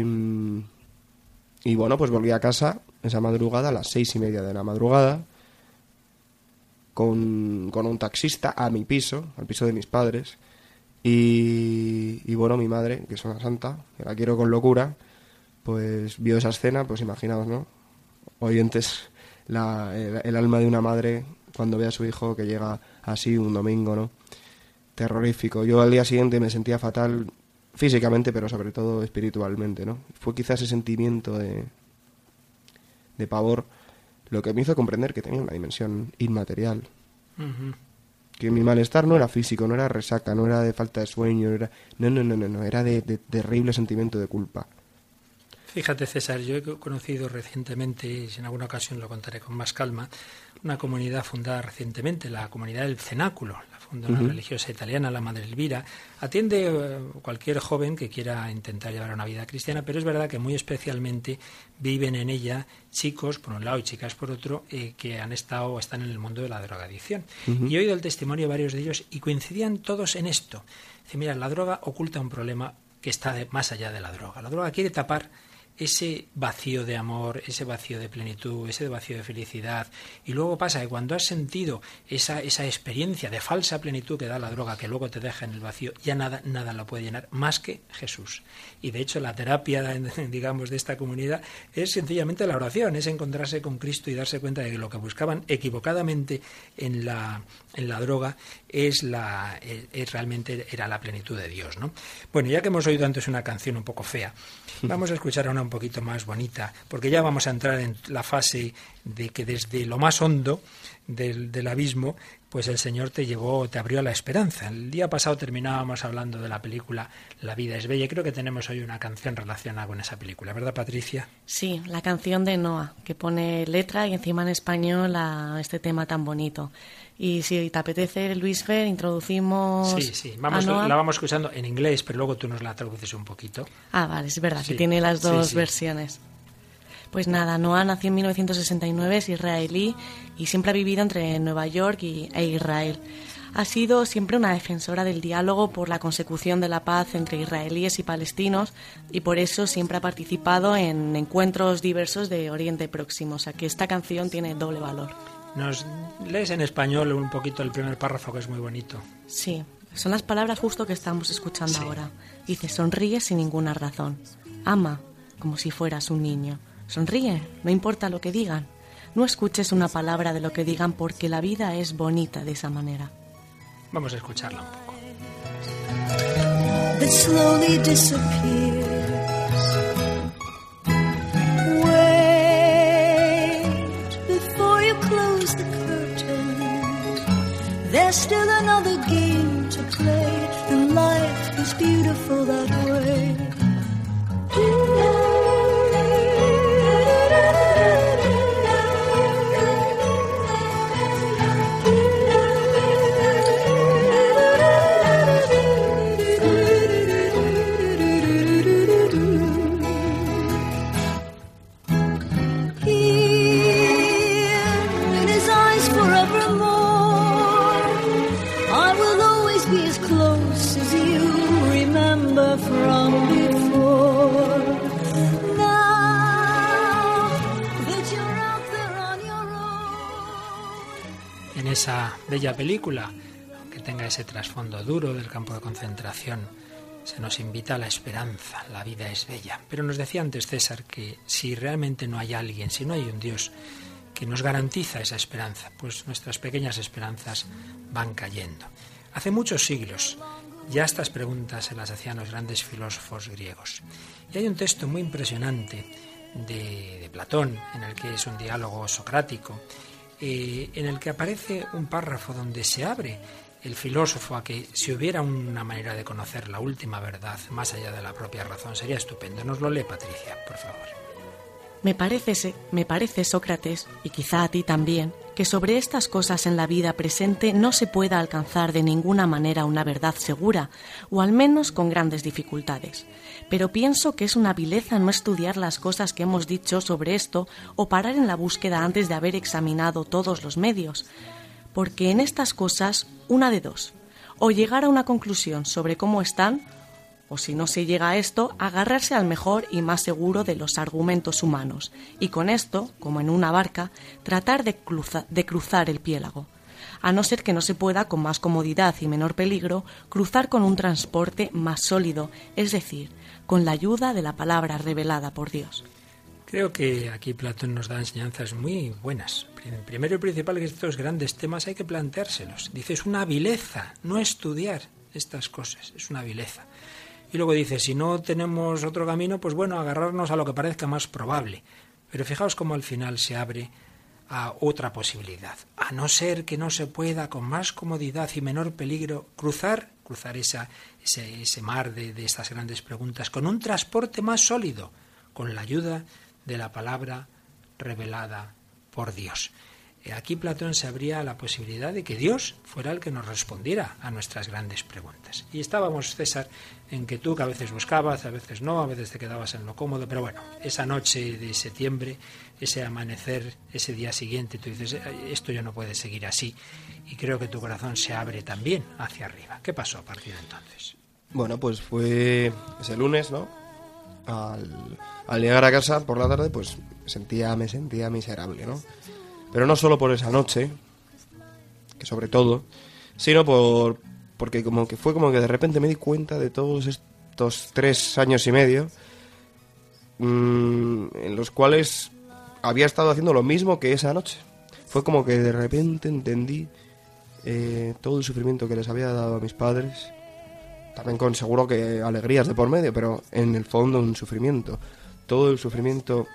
y bueno, pues volví a casa esa madrugada, a las seis y media de la madrugada, con, con un taxista a mi piso, al piso de mis padres. Y, y bueno, mi madre, que es una santa, que la quiero con locura, pues vio esa escena, pues imaginaos, ¿no? Oyentes, la, el, el alma de una madre cuando ve a su hijo que llega así un domingo, ¿no? Terrorífico. Yo al día siguiente me sentía fatal físicamente, pero sobre todo espiritualmente, ¿no? Fue quizás ese sentimiento de, de pavor lo que me hizo comprender que tenía una dimensión inmaterial. Que mi malestar no era físico, no era resaca, no era de falta de sueño, no era... No, no, no, no, no, era de, de terrible sentimiento de culpa. Fíjate, César, yo he conocido recientemente, y en alguna ocasión lo contaré con más calma, una comunidad fundada recientemente, la comunidad del Cenáculo, la funda una religiosa italiana, la Madre Elvira. Atiende eh, cualquier joven que quiera intentar llevar una vida cristiana, pero es verdad que muy especialmente viven en ella chicos, por un lado, y chicas por otro, eh, que han estado o están en el mundo de la drogadicción. Y he oído el testimonio de varios de ellos y coincidían todos en esto. Dice, mira, la droga oculta un problema que está de- más allá de la droga. La droga quiere tapar ese vacío de amor, ese vacío de plenitud, ese vacío de felicidad. Y luego pasa que cuando has sentido esa, esa experiencia de falsa plenitud que da la droga, que luego te deja en el vacío, ya nada, nada la puede llenar más que Jesús. Y de hecho la terapia, [LAUGHS] digamos, de esta comunidad es sencillamente la oración, es encontrarse con Cristo y darse cuenta de que lo que buscaban equivocadamente en la, en la droga es, la, es, es realmente era la plenitud de Dios. ¿no? Bueno, ya que hemos oído antes una canción un poco fea, vamos a escuchar una un poquito más bonita, porque ya vamos a entrar en la fase de que desde lo más hondo del, del abismo, pues el Señor te llevó, te abrió la esperanza. El día pasado terminábamos hablando de la película La vida es bella y creo que tenemos hoy una canción relacionada con esa película, ¿verdad, Patricia? Sí, la canción de Noah, que pone letra y encima en español a este tema tan bonito. Y si te apetece, Luis Fer, introducimos. Sí, sí, vamos, Noah. la vamos escuchando en inglés, pero luego tú nos la traduces un poquito. Ah, vale, es verdad, Sí, que tiene las sí, dos sí. versiones. Pues nada, Noah nació en 1969, es israelí y siempre ha vivido entre Nueva York y, e Israel. Ha sido siempre una defensora del diálogo por la consecución de la paz entre israelíes y palestinos y por eso siempre ha participado en encuentros diversos de Oriente Próximo. O sea que esta canción tiene doble valor. Nos lees en español un poquito el primer párrafo que es muy bonito. Sí, son las palabras justo que estamos escuchando ahora. Dice, sonríe sin ninguna razón. Ama como si fueras un niño. Sonríe, no importa lo que digan. No escuches una palabra de lo que digan porque la vida es bonita de esa manera. Vamos a escucharla un poco. that slowly disappears. Wait before you close the curtain. There's still another game to play, and life is beautiful that way. Bella película, que tenga ese trasfondo duro del campo de concentración, se nos invita a la esperanza, la vida es bella. Pero nos decía antes César que si realmente no hay alguien, si no hay un Dios que nos garantiza esa esperanza, pues nuestras pequeñas esperanzas van cayendo. Hace muchos siglos ya estas preguntas se las hacían los grandes filósofos griegos. Y hay un texto muy impresionante de, de Platón, en el que es un diálogo socrático, eh, en el que aparece un párrafo donde se abre el filósofo a que si hubiera una manera de conocer la última verdad más allá de la propia razón sería estupendo. Nos lo lee Patricia, por favor. Me parece, me parece, Sócrates, y quizá a ti también, que sobre estas cosas en la vida presente no se pueda alcanzar de ninguna manera una verdad segura, o al menos con grandes dificultades. Pero pienso que es una vileza no estudiar las cosas que hemos dicho sobre esto o parar en la búsqueda antes de haber examinado todos los medios, porque en estas cosas una de dos, o llegar a una conclusión sobre cómo están, o si no se llega a esto, agarrarse al mejor y más seguro de los argumentos humanos, y con esto, como en una barca, tratar de, cruza- de cruzar el piélago, a no ser que no se pueda, con más comodidad y menor peligro, cruzar con un transporte más sólido, es decir, con la ayuda de la palabra revelada por Dios. Creo que aquí Platón nos da enseñanzas muy buenas. Prim- Primero y principal que estos grandes temas hay que planteárselos. Dice, es una vileza no estudiar estas cosas, es una vileza. Y luego dice, si no tenemos otro camino, pues bueno, agarrarnos a lo que parezca más probable. Pero fijaos cómo al final se abre a otra posibilidad. A no ser que no se pueda con más comodidad y menor peligro cruzar, cruzar esa, ese, ese mar de, de estas grandes preguntas con un transporte más sólido, con la ayuda de la palabra revelada por Dios. Eh, Aquí Platón se abría a la posibilidad de que Dios fuera el que nos respondiera a nuestras grandes preguntas. Y estábamos, César, en que tú que a veces buscabas, a veces no, a veces te quedabas en lo cómodo, pero bueno, esa noche de septiembre, ese amanecer, ese día siguiente, tú dices, "Eh, esto ya no puede seguir así. Y creo que tu corazón se abre también hacia arriba. ¿Qué pasó a partir de entonces? Bueno, pues fue ese lunes, ¿no? Al, llegar a casa por la tarde, pues sentía, me sentía miserable, ¿no? Pero no solo por esa noche, que sobre todo, sino por porque como que fue como que de repente me di cuenta de todos estos tres años y medio mm, en los cuales había estado haciendo lo mismo que esa noche. Fue como que de repente entendí eh, todo el sufrimiento que les había dado a mis padres, también con seguro que alegrías de por medio, pero en el fondo un sufrimiento. Todo el sufrimiento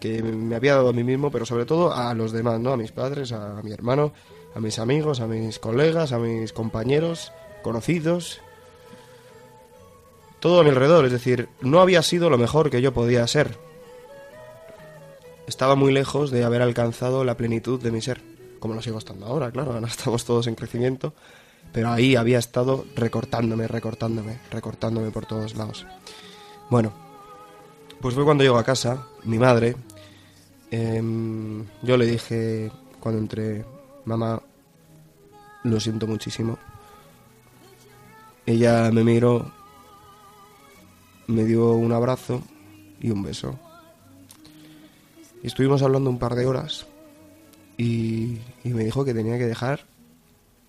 que, me había dado a mí mismo, pero sobre todo a los demás, ¿no? A mis padres, a, mi hermano, a mis amigos, a mis colegas, a mis compañeros, conocidos. Todo a mi alrededor, es decir, no había sido lo mejor que yo podía ser. Estaba muy lejos de haber alcanzado la plenitud de mi ser, como lo sigo estando ahora, claro, ahora [LAUGHS] estamos todos en crecimiento, pero ahí había estado recortándome, recortándome, recortándome por todos lados. Bueno, pues fue cuando llego a casa, mi madre, em, yo le dije cuando entré, mamá, lo siento muchísimo. Ella me miró, me dio un abrazo y un beso. Estuvimos hablando un par de horas y, y me dijo que tenía que dejar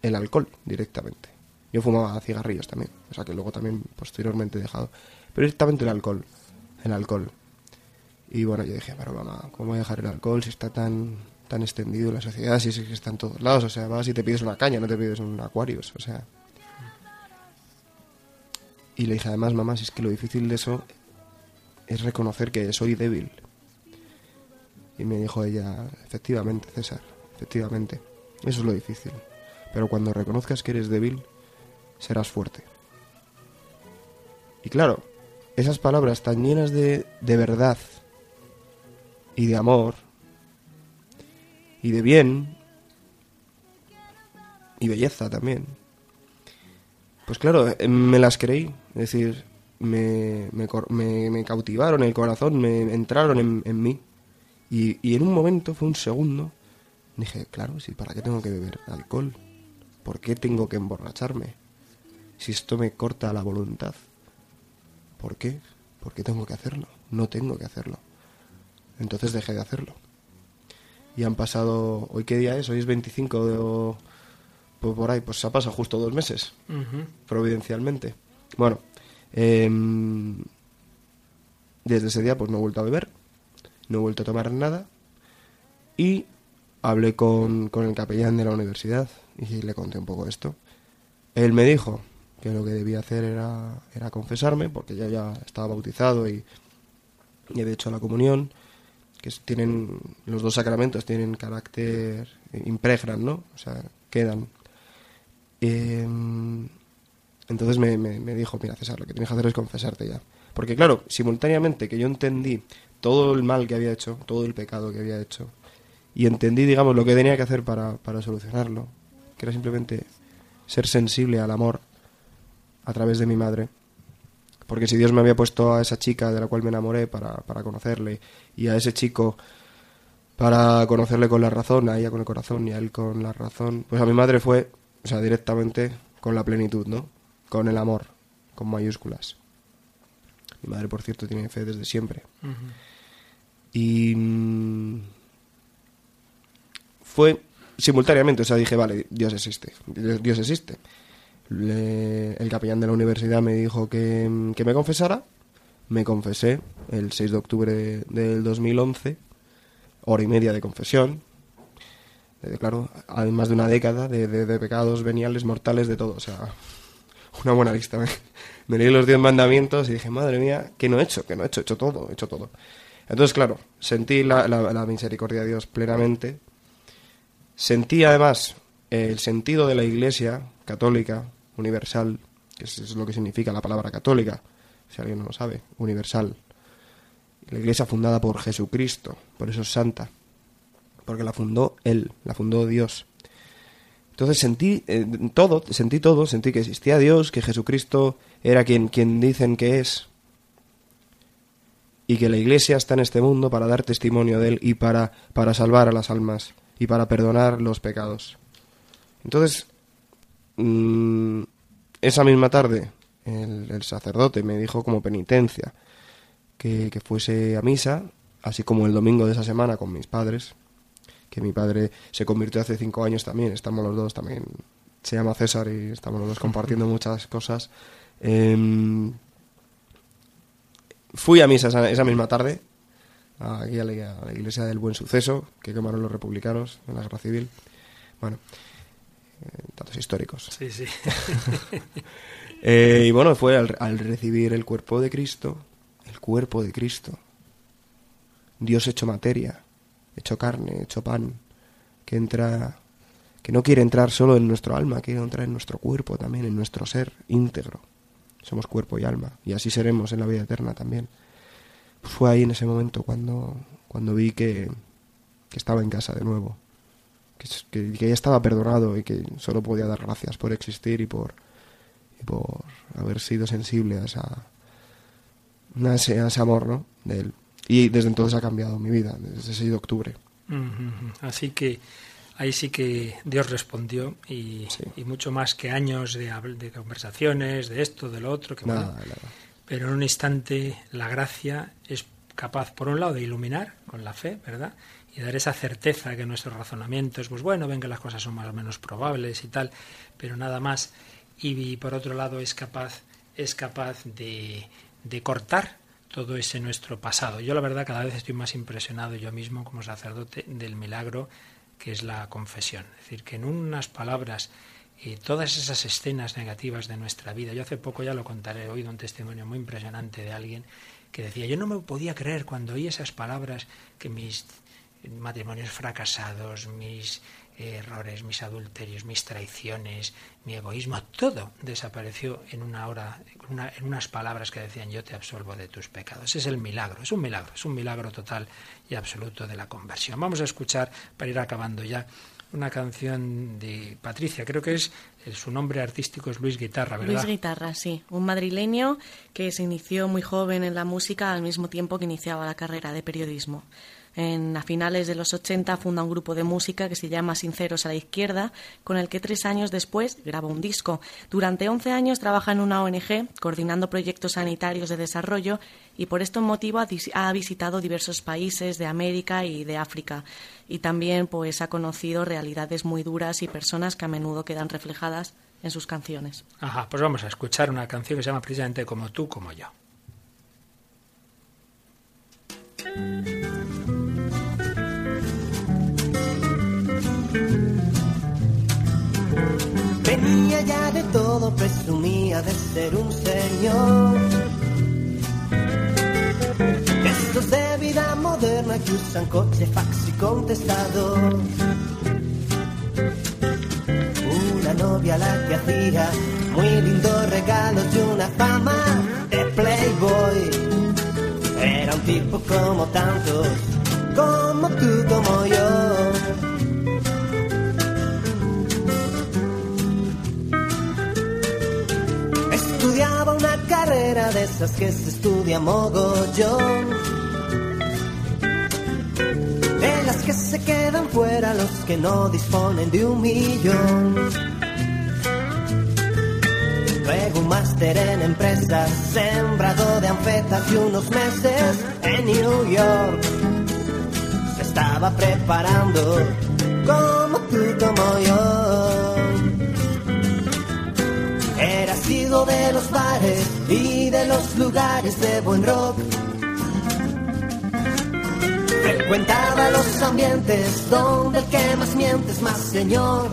el alcohol directamente. Yo fumaba cigarrillos también, o sea que luego también posteriormente he dejado. Pero directamente el alcohol, el alcohol. Y bueno, yo dije, pero mamá, ¿cómo voy a dejar el alcohol si está tan, tan extendido en la sociedad, si es está en todos lados? O sea, vas y te pides una caña, no te pides un Aquarius, o sea... Y le dije, además, mamá, si es que lo difícil de eso es reconocer que soy débil. Y me dijo ella, efectivamente, César, efectivamente, eso es lo difícil. Pero cuando reconozcas que eres débil, serás fuerte. Y claro, esas palabras tan llenas de, de verdad y de amor y de bien y belleza también. Pues claro, eh, me las creí, es decir, me, me, cautivaron el corazón, me entraron en, en mí. Y, y en un momento, fue un segundo, dije, claro, sí, ¿para qué tengo que beber alcohol? ¿Por qué tengo que emborracharme? Si esto me corta la voluntad. ¿Por qué? ¿Por qué tengo que hacerlo? No tengo que hacerlo. Entonces dejé de hacerlo. Y han pasado, ¿hoy qué día es? Hoy es 25 de... o- pues por ahí, pues ha pasado justo dos meses, providencialmente. Bueno, em, desde ese día pues no he vuelto a beber, no he vuelto a tomar nada y hablé con, con el capellán de la universidad y le conté un poco esto. Él me dijo que lo que debía hacer era, era confesarme porque ya, ya estaba bautizado y, y he hecho la comunión, que tienen los dos sacramentos tienen carácter, impregnan, ¿no? O sea, quedan. Em, entonces me, me- me dijo, mira César, lo que tienes que hacer es confesarte ya. Porque claro, simultáneamente que yo entendí todo el mal que había hecho, todo el pecado que había hecho, y entendí, digamos, lo que tenía que hacer para, para solucionarlo, que era simplemente ser sensible al amor a través de mi madre. Porque si Dios me había puesto a esa chica de la cual me enamoré para, para conocerle, y a ese chico para conocerle con la razón, a ella con el corazón y a él con la razón, pues a mi madre fue, o sea, directamente con la plenitud, ¿no? Con el amor, con mayúsculas. Mi madre, por cierto, tiene fe desde siempre. Y mm, fue simultáneamente, o sea, dije, vale, Dios existe, Dios Dios existe. El capellán de la universidad me dijo que, que me confesara, me confesé el 6 de octubre del 2011, hora y media de confesión, Eh, claro, hay más de una década de, de- de pecados veniales, mortales, de todo, o sea, una buena lista. Me, [LAUGHS] me leí los diez mandamientos y dije, madre mía, ¿qué no he hecho? ¿Qué no he hecho? He hecho todo, he hecho todo. Entonces, claro, sentí la- la misericordia de Dios plenamente. Sentí además el sentido de la Iglesia católica, universal, que es, lo que significa la palabra católica, si alguien no lo sabe, universal. La Iglesia fundada por Jesucristo, por eso es santa, porque la fundó Él, la fundó Dios. Entonces sentí eh, todo, sentí todo, sentí que existía Dios, que Jesucristo era quien, quien dicen que es, y que la Iglesia está en este mundo para dar testimonio de Él y para, para salvar a las almas y para perdonar los pecados. Entonces, mm, esa misma tarde, el, el sacerdote me dijo como penitencia que, que fuese a misa, así como el domingo de esa semana con mis padres, que mi padre se convirtió hace cinco años también, estamos los dos también, se llama César y estamos los dos [LAUGHS] compartiendo muchas cosas. Em, fui a misa esa, esa misma tarde, aquí a la, a la iglesia del Buen Suceso, que quemaron los republicanos en la guerra civil. Bueno, datos históricos. Sí, sí. [LAUGHS] Eh, y bueno, fue al, al recibir el cuerpo de Cristo, el cuerpo de Cristo, Dios hecho materia, hecho carne, hecho pan, que entra, que no quiere entrar solo en nuestro alma, quiere entrar en nuestro cuerpo también, en nuestro ser íntegro. Somos cuerpo y alma, y así seremos en la vida eterna también. Pues fue ahí en ese momento cuando, cuando vi que, que estaba en casa de nuevo, que, que, ya estaba perdonado y que solo podía dar gracias por existir y por, y por haber sido sensible a, esa, a, ese, a ese amor ¿no? de él. Y desde entonces ha cambiado mi vida, desde ese 6 de octubre. Así que ahí sí que Dios respondió y, y mucho más que años de, de conversaciones, de esto, de lo otro, que Nada, bueno, nada. pero en un instante la gracia es capaz, por un lado, de iluminar con la fe, ¿verdad? Y dar esa certeza que nuestros razonamientos, pues bueno, ven que las cosas son más o menos probables y tal, pero nada más. Y, por otro lado es capaz, es capaz de, de cortar todo ese nuestro pasado. Yo la verdad cada vez estoy más impresionado yo mismo como sacerdote del milagro que es la confesión. Es decir, que en unas palabras eh, todas esas escenas negativas de nuestra vida. Yo hace poco ya lo contaré, he oído un testimonio muy impresionante de alguien que decía, yo no me podía creer cuando oí esas palabras que mis matrimonios fracasados, mis errores, mis adulterios, mis traiciones, mi egoísmo, todo desapareció en una hora, una- en unas palabras que decían yo te absolvo de tus pecados. Es el milagro, es un milagro, es un milagro total y absoluto de la conversión. Vamos a escuchar, para ir acabando ya, una canción de Patricia, creo que es eh, su nombre artístico es Luis Guitarra, ¿verdad? Luis Guitarra, sí, un madrileño que se inició muy joven en la música al mismo tiempo que iniciaba la carrera de periodismo. En, a finales de los 80 funda un grupo de música que se llama Sinceros a la Izquierda, con el que tres años después graba un disco. Durante 11 años trabaja en una ONG coordinando proyectos sanitarios de desarrollo y por este motivo ha, ha visitado diversos países de América y de África. Y también pues, ha conocido realidades muy duras y personas que a menudo quedan reflejadas en sus canciones. Ajá, pues vamos a escuchar una canción que se llama precisamente Como tú, como yo. Venía ya de todo, presumía de ser un señor. Estos de vida moderna que usan coche, fax y contestador. Una novia la que hacía muy lindos regalos y una fama de playboy. Era un tipo como tantos, como tú, como yo. Carrera de esas que se estudia mogollón. De las que se quedan fuera los que no disponen de un millón. Luego un máster en empresas, sembrado de anfetas y unos meses en New York. Se estaba preparando como tú, como yo. De los bares y de los lugares de buen rock. Frecuentaba los ambientes donde el que más miente es más señor.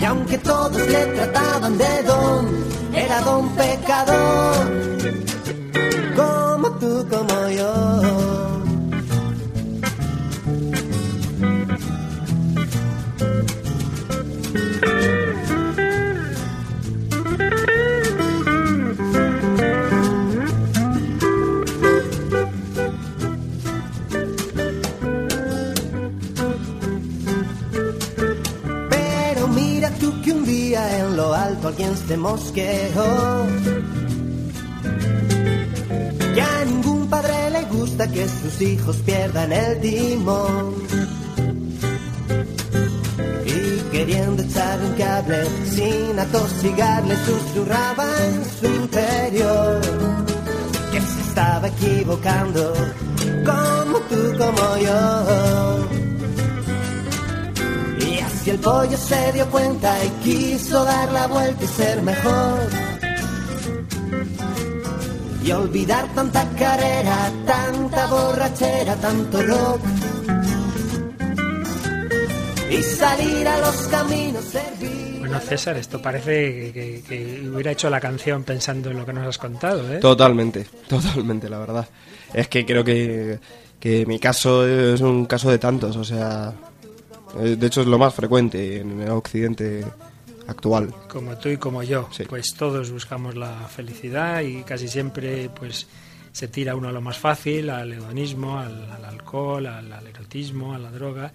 Y aunque todos le trataban de don, era don pecador. Como tú, como yo. Alguien se mosqueó. Que a ningún padre le gusta que sus hijos pierdan el timón. Y queriendo echar un cable sin atosigarle susurraba en su interior que se estaba equivocando como tú, como yo. Y el pollo se dio cuenta y quiso dar la vuelta y ser mejor. Y olvidar tanta carrera, tanta borrachera, tanto rock. Y salir a los caminos, servir. Bueno, César, esto parece que, que- que hubiera hecho la canción pensando en lo que nos has contado, ¿eh? Totalmente, totalmente, la verdad. Es que creo que, que mi caso es un caso de tantos, o sea, de hecho es lo más frecuente en el occidente actual. Como tú y como yo. Sí. Pues todos buscamos la felicidad y casi siempre pues se tira uno a lo más fácil, al hedonismo, al, al alcohol, al, al erotismo, a la droga,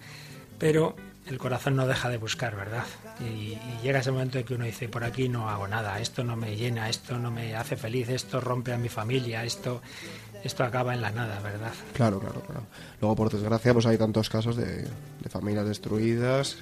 pero el corazón no deja de buscar, ¿verdad? Y, y llega ese momento en que uno dice, por aquí no hago nada, esto no me llena, esto no me hace feliz, esto rompe a mi familia, esto esto acaba en la nada, ¿verdad? Claro, claro, claro. Luego, por desgracia, pues hay tantos casos de, de familias destruidas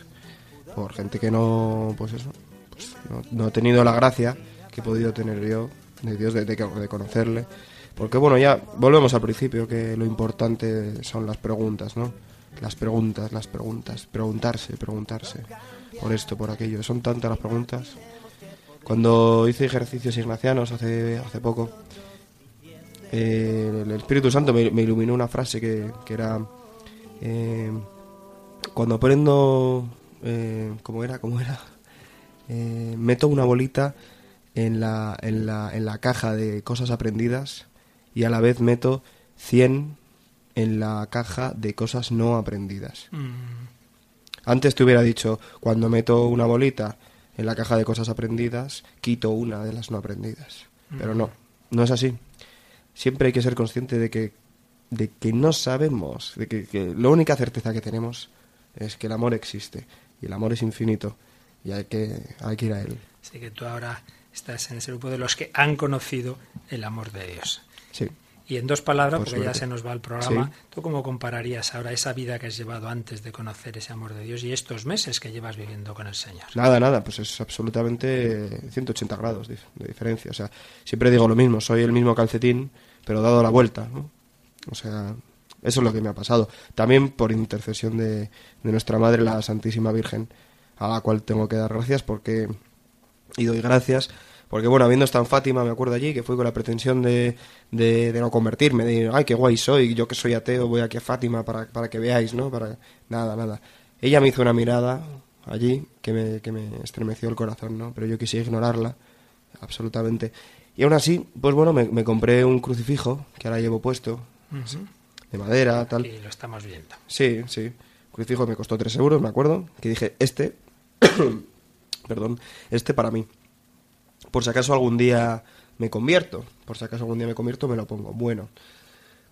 por gente que no, pues eso, pues no, no ha tenido la gracia que he podido tener yo de Dios, de, de, de conocerle. Porque bueno, ya volvemos al principio, que lo importante son las preguntas, ¿no? Las preguntas, las preguntas, preguntarse, preguntarse, por esto, por aquello. Son tantas las preguntas. Cuando hice ejercicios ignacianos hace, hace poco, eh, el Espíritu Santo me, me iluminó una frase que, que era, eh, cuando aprendo, eh, ¿cómo era? ¿Cómo era? Eh, meto una bolita en la, en, la, en la caja de cosas aprendidas y a la vez meto 100 en la caja de cosas no aprendidas. Mm, Antes te hubiera dicho, cuando meto una bolita en la caja de cosas aprendidas, quito una de las no aprendidas. Pero no, no es así. Siempre hay que ser consciente de que, de que no sabemos, de que, que la única certeza que tenemos es que el amor existe y el amor es infinito y hay que, hay que ir a él. Así que tú ahora estás en ese grupo de los que han conocido el amor de Dios. Sí. Y en dos palabras, Por porque ya se nos va el programa, Sí. ¿tú cómo compararías ahora esa vida que has llevado antes de conocer ese amor de Dios y estos meses que llevas viviendo con el Señor? Nada, nada, pues es absolutamente 180 grados de, de diferencia. O sea, siempre digo lo mismo, soy el mismo calcetín, pero dado la vuelta, ¿no? O sea, eso es lo que me ha pasado. También por intercesión de, de nuestra Madre, la Santísima Virgen, a la cual tengo que dar gracias porque y doy gracias porque bueno habiendo estado en Fátima me acuerdo allí que fui con la pretensión de, de, de no convertirme de ay qué guay soy yo que soy ateo voy aquí a Fátima para, para que veáis no para nada nada ella me hizo una mirada allí que me, que me estremeció el corazón no pero yo quise ignorarla absolutamente y aún así pues bueno me, me compré un crucifijo que ahora llevo puesto de madera tal Y lo estamos viendo. Sí, sí. Crucifijo me costó 3 euros, me acuerdo. Que dije, este, [COUGHS] perdón, este para mí. Por si acaso algún día me convierto. Por si acaso algún día me convierto, me lo pongo. Bueno,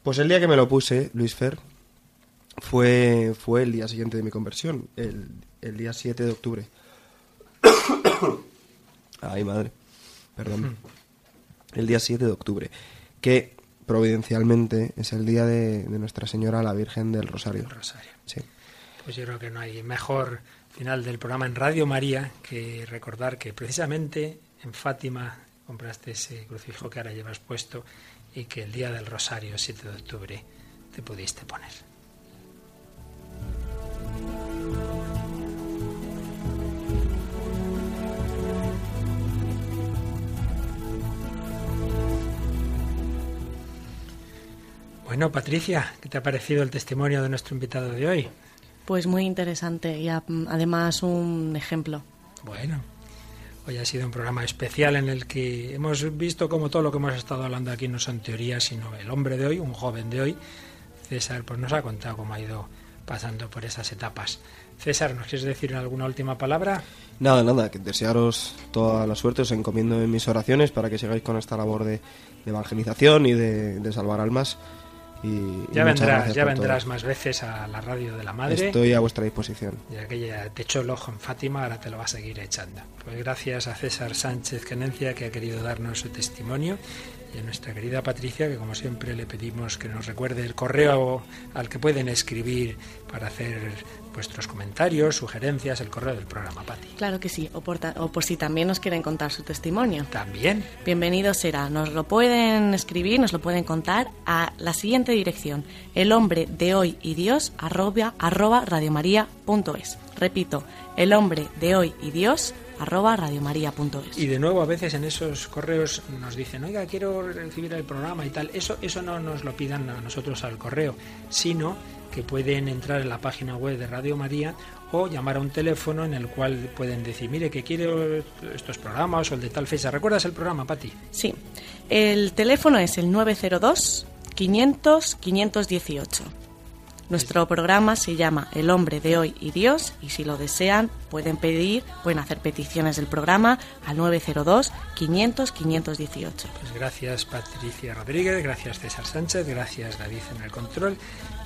pues el día que me lo puse, Luis Fer, fue, fue el día siguiente de mi conversión. El, el día 7 de octubre. [COUGHS] Ay, madre. Perdón. El día 7 de octubre. Que providencialmente es el día de, de Nuestra Señora la Virgen del Rosario. Rosario. Sí. Pues yo creo que no hay mejor final del programa en Radio María que recordar que precisamente en Fátima compraste ese crucifijo que ahora llevas puesto y que el día del Rosario, 7 de octubre, te pudiste poner. Bueno, Patricia, ¿qué te ha parecido el testimonio de nuestro invitado de hoy? Pues muy interesante y además un ejemplo. Bueno, hoy ha sido un programa especial en el que hemos visto como todo lo que hemos estado hablando aquí no son teorías, sino el hombre de hoy, un joven de hoy. César pues nos ha contado cómo ha ido pasando por esas etapas. César, ¿nos quieres decir alguna última palabra? Nada, nada, que desearos toda la suerte, os encomiendo en mis oraciones para que sigáis con esta labor de, de evangelización y de, de salvar almas. Y, y Ya muchas vendrás, ya por todo. vendrás más veces a la radio de la madre. Estoy a vuestra disposición. Ya que ya te echó el ojo en Fátima, ahora te lo va a seguir echando. Pues gracias a César Sánchez Canencia que ha querido darnos su testimonio y a nuestra querida Patricia que como siempre le pedimos que nos recuerde el correo al que pueden escribir para hacer vuestros comentarios, sugerencias, el correo del programa, Pati. Claro que sí, o por, ta- o por si también nos quieren contar su testimonio. También, Bienvenido será. Nos lo pueden escribir, nos lo pueden contar a la siguiente dirección: el hombre de hoy y Dios arroba, arroba radiomaria.es. Repito, el hombre de hoy y Dios arroba radiomaria.es. y de nuevo a veces en esos correos nos dicen, oiga, quiero recibir el programa y tal. Eso, eso no nos lo pidan a nosotros al correo, sino que pueden entrar en la página web de Radio María o llamar a un teléfono en el cual pueden decir, mire, que quiero estos programas o el de tal fecha. ¿Recuerdas el programa, Pati? Sí, el teléfono es el 902 500 518. Nuestro programa se llama El hombre de hoy y Dios y si lo desean pueden pedir, pueden hacer peticiones del programa al 902 500 518. Pues gracias Patricia Rodríguez, gracias César Sánchez, gracias David en el control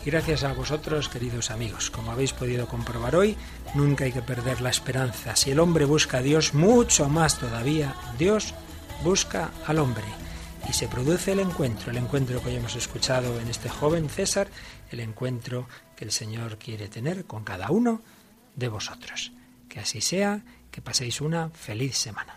y gracias a vosotros queridos amigos. Como habéis podido comprobar hoy, nunca hay que perder la esperanza. Si el hombre busca a Dios, mucho más todavía Dios busca al hombre. y se produce el encuentro, el encuentro que hoy hemos escuchado en este joven César, el encuentro que el Señor quiere tener con cada uno de vosotros. Que así sea, que paséis una feliz semana.